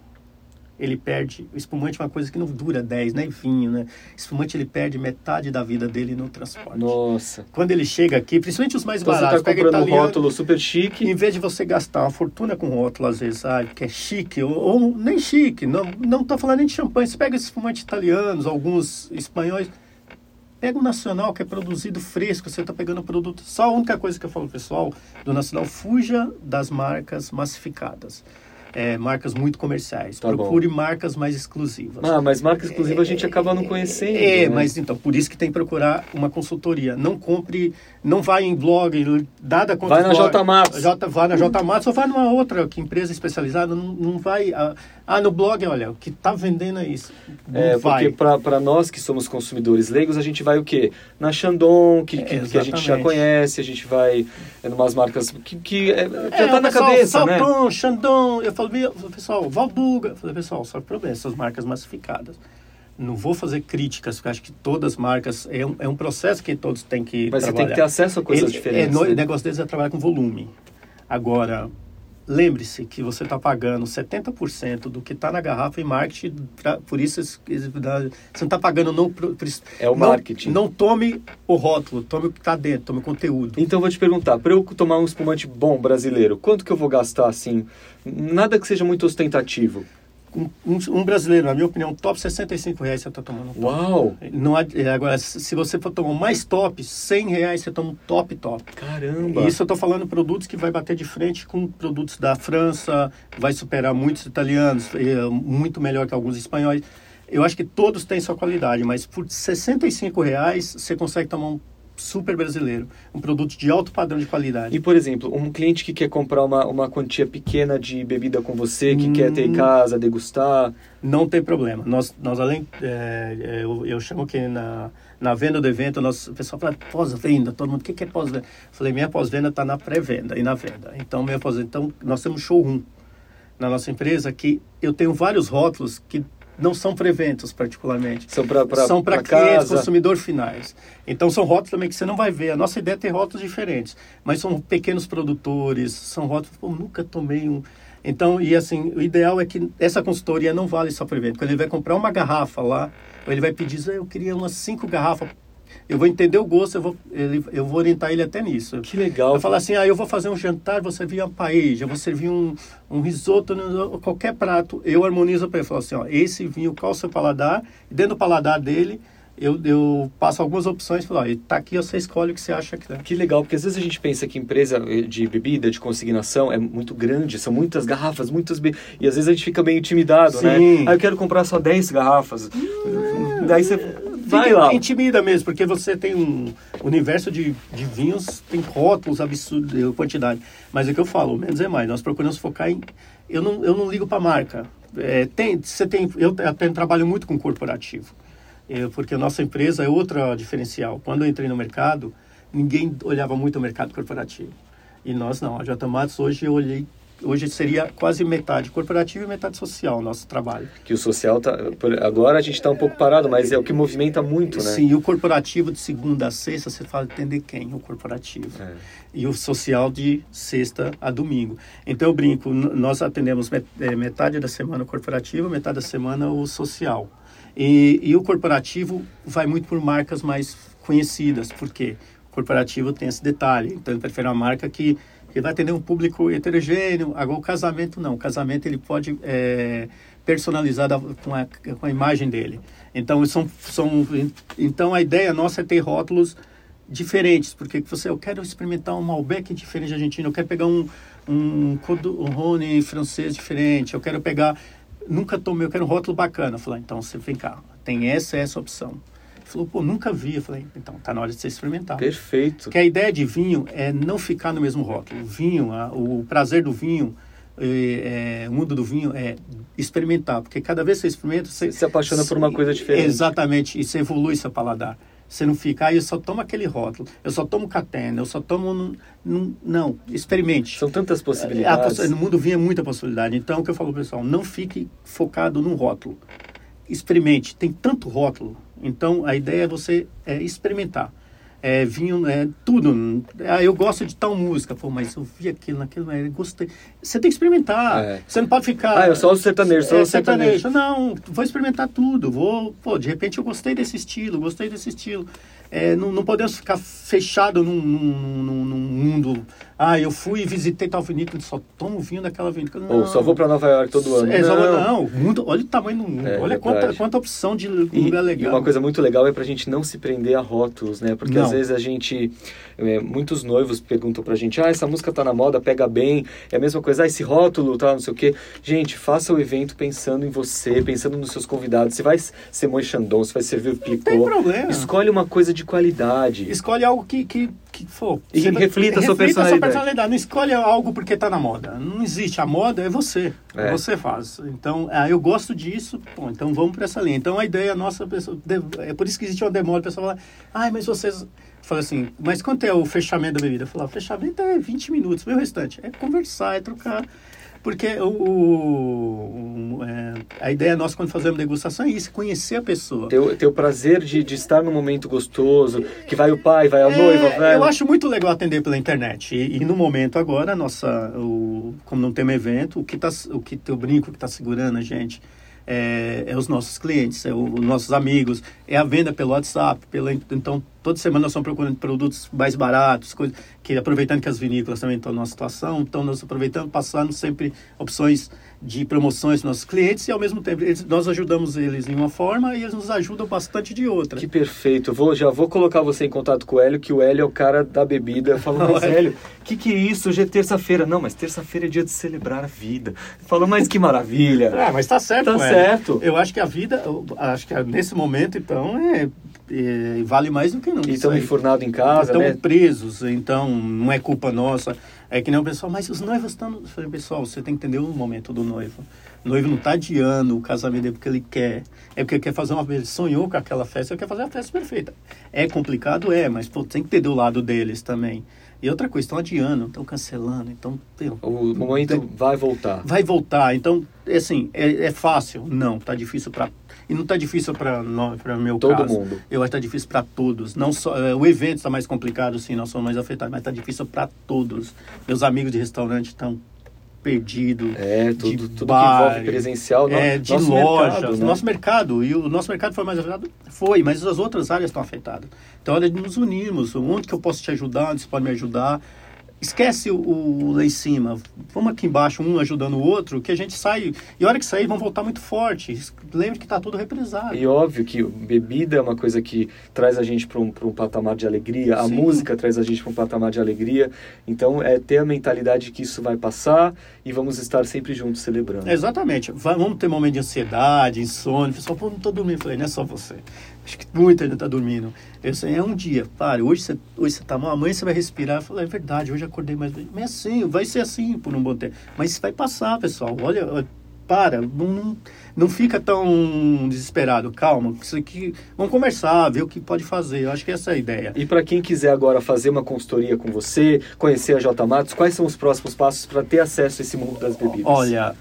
Speaker 2: ele perde. O espumante é uma coisa que não dura 10, nem vinho, né? Espumante ele perde metade da vida dele no transporte.
Speaker 1: Nossa.
Speaker 2: Quando ele chega aqui, principalmente os mais
Speaker 1: Então
Speaker 2: baratos,
Speaker 1: você tá
Speaker 2: pega
Speaker 1: comprando um
Speaker 2: italiano,
Speaker 1: rótulo super chique.
Speaker 2: em vez de você gastar uma fortuna com rótulo, às vezes, sabe, que é chique, ou, ou nem chique, não, não tô falando nem de champanhe, você pega esses espumantes italianos, alguns espanhóis, pega o nacional que é produzido fresco, você está pegando produto. Só a única coisa que eu falo, pessoal, do nacional, fuja das marcas massificadas. É, marcas muito comerciais.
Speaker 1: Tá bom.
Speaker 2: Procure marcas mais exclusivas.
Speaker 1: Ah, mas marca exclusiva a gente acaba não conhecendo.
Speaker 2: É,
Speaker 1: né?
Speaker 2: mas então, por isso que tem que procurar uma consultoria. Não compre, não vai em blog, dada conta
Speaker 1: Vai na J Matos.
Speaker 2: J, vai na J Matos ou vai numa outra que empresa especializada, não, não vai. Ah, ah, no blog, olha, o que está vendendo é isso. Não
Speaker 1: É,
Speaker 2: vai.
Speaker 1: porque para nós que somos consumidores leigos, a gente vai o quê? Na Shandong, que,
Speaker 2: É,
Speaker 1: que, que a gente já conhece, a gente vai é, numas marcas que, que é, já
Speaker 2: É,
Speaker 1: tá
Speaker 2: o
Speaker 1: na
Speaker 2: pessoal,
Speaker 1: cabeça, né?
Speaker 2: Salton, Chandon, eu falo, meu, pessoal, Valduga. Eu falei, pessoal, só que problema, essas marcas massificadas. Não vou fazer críticas, porque acho que todas as marcas, é um, é um processo que todos têm que
Speaker 1: Mas você
Speaker 2: trabalhar.
Speaker 1: tem que ter acesso a coisas
Speaker 2: Ele-
Speaker 1: diferentes.
Speaker 2: É, no-
Speaker 1: né?
Speaker 2: O negócio deles é trabalhar com volume. Agora, lembre-se que você está pagando 70% do que está na garrafa em marketing, pra- por isso você não está pagando não,
Speaker 1: É o
Speaker 2: não-
Speaker 1: marketing.
Speaker 2: Não, tome o rótulo, tome o que está dentro, tome o conteúdo.
Speaker 1: Então eu vou te perguntar, para eu tomar um espumante bom brasileiro, quanto que eu vou gastar assim? Nada que seja muito ostentativo.
Speaker 2: Um, um- brasileiro, na minha opinião, top 65 reais você está tomando. um top.
Speaker 1: Uau!
Speaker 2: Não, há- é, agora, se você for tomar mais top, 100 reais você toma um top top.
Speaker 1: Caramba!
Speaker 2: E isso eu estou falando produtos que vai bater de frente com produtos da França, vai superar muitos italianos, é, muito melhor que alguns espanhóis. Eu acho que todos têm sua qualidade, mas por 65 reais você consegue tomar um super brasileiro, um produto de alto padrão de qualidade.
Speaker 1: E, por exemplo, um cliente que quer comprar uma, uma quantia pequena de bebida com você, que
Speaker 2: Hum.
Speaker 1: quer ter em casa, degustar,
Speaker 2: Não tem problema. Nós, nós além, é, é, eu, eu chamo que na, na venda do evento, nós, o pessoal fala pós-venda, todo mundo, o que, que é pós-venda? Falei, minha pós-venda está na pré-venda e na venda. Então, minha pós então, nós temos showroom na nossa empresa que eu tenho vários rótulos que não são para eventos, particularmente.
Speaker 1: são para
Speaker 2: são para clientes,
Speaker 1: casa.
Speaker 2: consumidor finais. Então são rótulos também que você não vai ver. A nossa ideia é ter rótulos diferentes, mas são pequenos produtores, são rótulos, pô, nunca tomei um. Então, e assim, o ideal é que essa consultoria não vale só para evento. Quando ele vai comprar uma garrafa lá, ou ele vai pedir, "Ah, eu queria umas cinco garrafas. Eu vou entender o gosto, eu vou, ele, eu vou orientar ele até nisso.
Speaker 1: Que legal.
Speaker 2: Eu falo assim, ah, eu vou fazer um jantar, vou servir uma paella, vou servir um, um risoto, qualquer prato. Eu harmonizo para ele, falo assim, ó, esse vinho, qual o seu paladar? E dentro do paladar dele, eu, eu passo algumas opções, falo, ó, tá aqui, você escolhe o que você acha que dá.
Speaker 1: Que legal, porque às vezes a gente pensa que empresa eh, de bebida, de consignação, é muito grande, são muitas garrafas, muitas be... e às vezes a gente fica meio intimidado, né?
Speaker 2: Sim.
Speaker 1: Ah, eu quero comprar só 10 garrafas. Daí você vai lá.
Speaker 2: Intimida mesmo, porque você tem um universo de, de vinhos, tem rótulos absurdos, quantidade. Mas é o que eu falo, menos é mais. Nós procuramos focar em. Eu não, eu não ligo para marca. É, tem, você tem, eu até trabalho muito com corporativo, É, porque a nossa empresa é outra diferencial. Quando eu entrei no mercado, ninguém olhava muito o mercado corporativo. E nós não. A J Matos hoje eu olhei. Hoje seria quase metade corporativo e metade social o nosso trabalho.
Speaker 1: Que o social tá. Agora a gente tá um pouco parado, mas é o que movimenta muito, né?
Speaker 2: Sim, e o corporativo de segunda a sexta, você fala entender quem? O corporativo.
Speaker 1: É.
Speaker 2: E o social de sexta a domingo. Então eu brinco, nós atendemos eh, metade da semana o corporativo, metade da semana o social. E, e o corporativo vai muito por marcas mais conhecidas, porque o corporativo tem esse detalhe. Então ele prefere uma marca que, que vai atender um público heterogêneo. Agora o casamento não, o casamento ele pode eh, personalizar da- com, a, com a imagem dele. Então são, são, então a ideia nossa é ter rótulos diferentes, porque você, eu quero experimentar um Malbec diferente da Argentina, eu quero pegar um, um, um francês diferente, eu quero pegar, nunca tomei, eu quero um rótulo bacana. Eu falei, então você vem cá, tem essa essa opção. Falou, pô, nunca vi. Eu falei, então, tá na hora de você experimentar.
Speaker 1: Perfeito.
Speaker 2: Porque a ideia de vinho é não ficar no mesmo rótulo. O vinho, a, o prazer do vinho, é, é, o mundo do vinho é experimentar. Porque cada vez que você experimenta... Você
Speaker 1: se apaixona por uma coisa diferente.
Speaker 2: Exatamente. E você evolui seu paladar. Você não fica, ah, eu só tomo aquele rótulo, eu só tomo catena, eu só tomo. Num, num, não, experimente.
Speaker 1: São tantas possibilidades.
Speaker 2: A, no mundo vinha muita possibilidade. Então, o que eu falo pessoal, não fique focado num rótulo. Experimente. Tem tanto rótulo. Então, a ideia é você é, experimentar é, vinho, é, tudo. Ah, eu gosto de tal música. Pô, mas eu vi aquilo, naquilo, eu gostei. Você tem que experimentar. É. Você não pode ficar.
Speaker 1: Ah, eu sou o sertanejo, sou é, o sertanejo. sertanejo.
Speaker 2: Não, vou experimentar tudo. Vou, pô, de repente eu gostei desse estilo, gostei desse estilo. É, não, não podemos ficar fechado num, num, num, num, mundo. Ah, eu fui e visitei tal vinícola, só tomo vinho daquela vinícola.
Speaker 1: Ou só vou para Nova York todo ano.
Speaker 2: É, não, não mundo, olha o tamanho do mundo, é, olha quanta, quanta opção de lugar legal.
Speaker 1: E uma coisa muito legal é para a gente não se prender a rótulos, né? Porque não. às vezes a gente. É, muitos noivos perguntam para a gente: ah, essa música tá na moda, pega bem. É a mesma coisa, ah, esse rótulo, tá, não sei o quê. Gente, faça o evento pensando em você, pensando nos seus convidados. Se vai ser Moi Chandon, se vai servir o picô.
Speaker 2: Não tem problema.
Speaker 1: Escolhe uma coisa de qualidade.
Speaker 2: Escolhe algo que, que, que for.
Speaker 1: E reflita, reflita a sua personalidade. sua personalidade.
Speaker 2: Não escolhe algo porque está na moda. Não existe. A moda é você. É. Você faz. Então, ah, eu gosto disso. Bom, então vamos para essa linha. Então, a ideia nossa... É por isso que existe uma demora. O pessoal fala, ai, mas vocês... Fala assim, mas quanto é o fechamento da bebida? Eu falo, o fechamento é 20 minutos. O restante é conversar, é trocar porque o, o, é, a ideia nossa quando fazemos degustação é isso, conhecer a pessoa.
Speaker 1: Ter, ter o prazer de, de estar num momento gostoso, que vai o pai, vai a é, noiva, vai...
Speaker 2: Eu acho muito legal atender pela internet. E, e no momento agora, nossa, o, como não tem um evento, o que tá, o que o brinco que está segurando a gente é, é, os nossos clientes, é os nossos amigos, é a venda pelo WhatsApp, pela, então toda semana nós estamos procurando produtos mais baratos, coisa, que aproveitando que as vinícolas também estão numa situação, então nós aproveitando, passando sempre opções de promoções para nossos clientes e ao mesmo tempo eles, nós ajudamos eles de uma forma e eles nos ajudam bastante de outra.
Speaker 1: Que perfeito. Vou, já vou colocar você em contato com o Hélio, que o Hélio é o cara da bebida. Eu falo, mas *laughs* Hélio, o que, que é isso? Hoje é terça-feira. Não, mas terça-feira é dia de celebrar a vida. Falou, mas que maravilha.
Speaker 2: é, mas tá certo,
Speaker 1: Tá certo.
Speaker 2: Eu acho que a vida, acho que nesse momento, então, é, é vale mais do que nunca.
Speaker 1: E estão enfurnados em casa,
Speaker 2: Estão
Speaker 1: né?
Speaker 2: presos, então não é culpa nossa. É que nem o pessoal, mas os noivos estão. Falei, pessoal, você tem que entender o momento do noivo. O noivo não está adiando o casamento dele porque ele quer. É porque ele quer fazer uma. Ele sonhou com aquela festa, ele quer fazer a festa perfeita. É complicado? É, mas pô, tem que ter do lado deles também. E outra coisa, estão adiando, estão cancelando, então...
Speaker 1: o momento tem, vai voltar.
Speaker 2: Vai voltar, então, assim, é, é fácil? Não, está difícil para e não está difícil para para meu
Speaker 1: Todo
Speaker 2: caso.
Speaker 1: mundo.
Speaker 2: Eu acho que está difícil para todos. Não só é, o evento está mais complicado, sim, nós somos mais afetados, mas está difícil para todos. Meus amigos de restaurante estão perdidos.
Speaker 1: É, tudo, tudo bar, que envolve presencial,
Speaker 2: é, de nosso lojas, mercado, né? nosso mercado. E o nosso mercado foi mais afetado? Foi, mas as outras áreas estão afetadas. Então, olha, nos unimos. Onde que eu posso te ajudar? Onde você pode me ajudar? Esquece o, o, lá em cima, vamos aqui embaixo, um ajudando o outro, que a gente sai, e a hora que sair vão voltar muito forte. Lembre que está tudo represado.
Speaker 1: E óbvio que bebida é uma coisa que traz a gente para um, um patamar de alegria, a Sim. música traz a gente para um patamar de alegria, então é ter a mentalidade que isso vai passar e vamos estar sempre juntos celebrando.
Speaker 2: Exatamente, vamos ter momento de ansiedade, insônia, pessoal, pô, não estou dormindo, eu falei, não é só você. Acho que muita gente está dormindo. Eu sei, é um dia. Para, hoje você, hoje você tá mal, amanhã você vai respirar. Eu falei, é verdade, hoje acordei mais. Mas é assim, vai ser assim por um bom tempo. Mas isso vai passar, pessoal. Olha, para, não, não fica tão desesperado. Calma, isso aqui. Vamos conversar, ver o que pode fazer. Eu acho que essa é a ideia.
Speaker 1: E para quem quiser agora fazer uma consultoria com você, conhecer a J Matos, quais são os próximos passos para ter acesso a esse mundo das bebidas?
Speaker 2: Olha,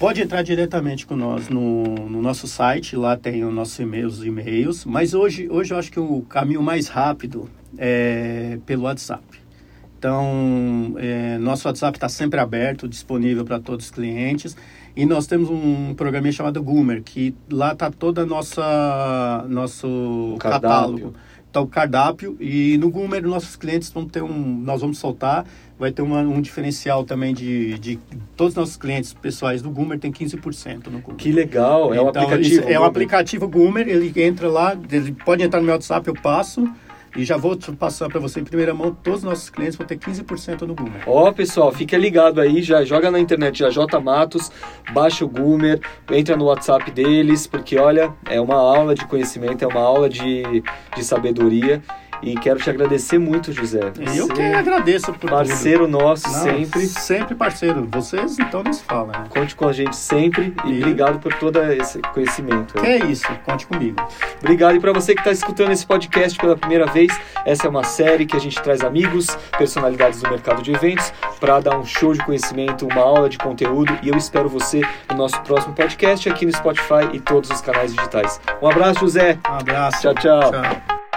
Speaker 2: Pode entrar diretamente com nós no, no nosso site, lá tem o nosso e-mail, os e-mails, mas hoje, hoje eu acho que o caminho mais rápido é pelo WhatsApp. Então, é, nosso WhatsApp está sempre aberto, disponível para todos os clientes. E nós temos um programa chamado Goomer, que lá está todo o nosso catálogo tá o cardápio e no Goomer nossos clientes vão ter um nós vamos soltar vai ter uma, um diferencial também de, de todos os nossos clientes pessoais do Goomer tem 15% no Goomer.
Speaker 1: Que legal, é então, um aplicativo.
Speaker 2: É um aplicativo Goomer, ele entra lá, ele pode entrar no meu WhatsApp, eu passo E já vou passar para você em primeira mão, todos os nossos clientes vão ter 15% no Goomer.
Speaker 1: Ó, pessoal, fica ligado aí, já joga na internet já J Matos, baixa o Goomer, entra no WhatsApp deles, porque olha, é uma aula de conhecimento, é uma aula de, de sabedoria. E quero te agradecer muito, José.
Speaker 2: eu que agradeço por
Speaker 1: Parceiro
Speaker 2: tudo.
Speaker 1: nosso Não, sempre.
Speaker 2: Sempre parceiro. Vocês então não se falam. Né?
Speaker 1: Conte com a gente sempre e, e obrigado por todo esse conhecimento.
Speaker 2: Que é isso, conte comigo.
Speaker 1: Obrigado. E para você que está escutando esse podcast pela primeira vez, essa é uma série que a gente traz amigos, personalidades do mercado de eventos, para dar um show de conhecimento, uma aula de conteúdo. E eu espero você no nosso próximo podcast aqui no Spotify e todos os canais digitais. Um abraço, José.
Speaker 2: Um abraço.
Speaker 1: Tchau, tchau. tchau.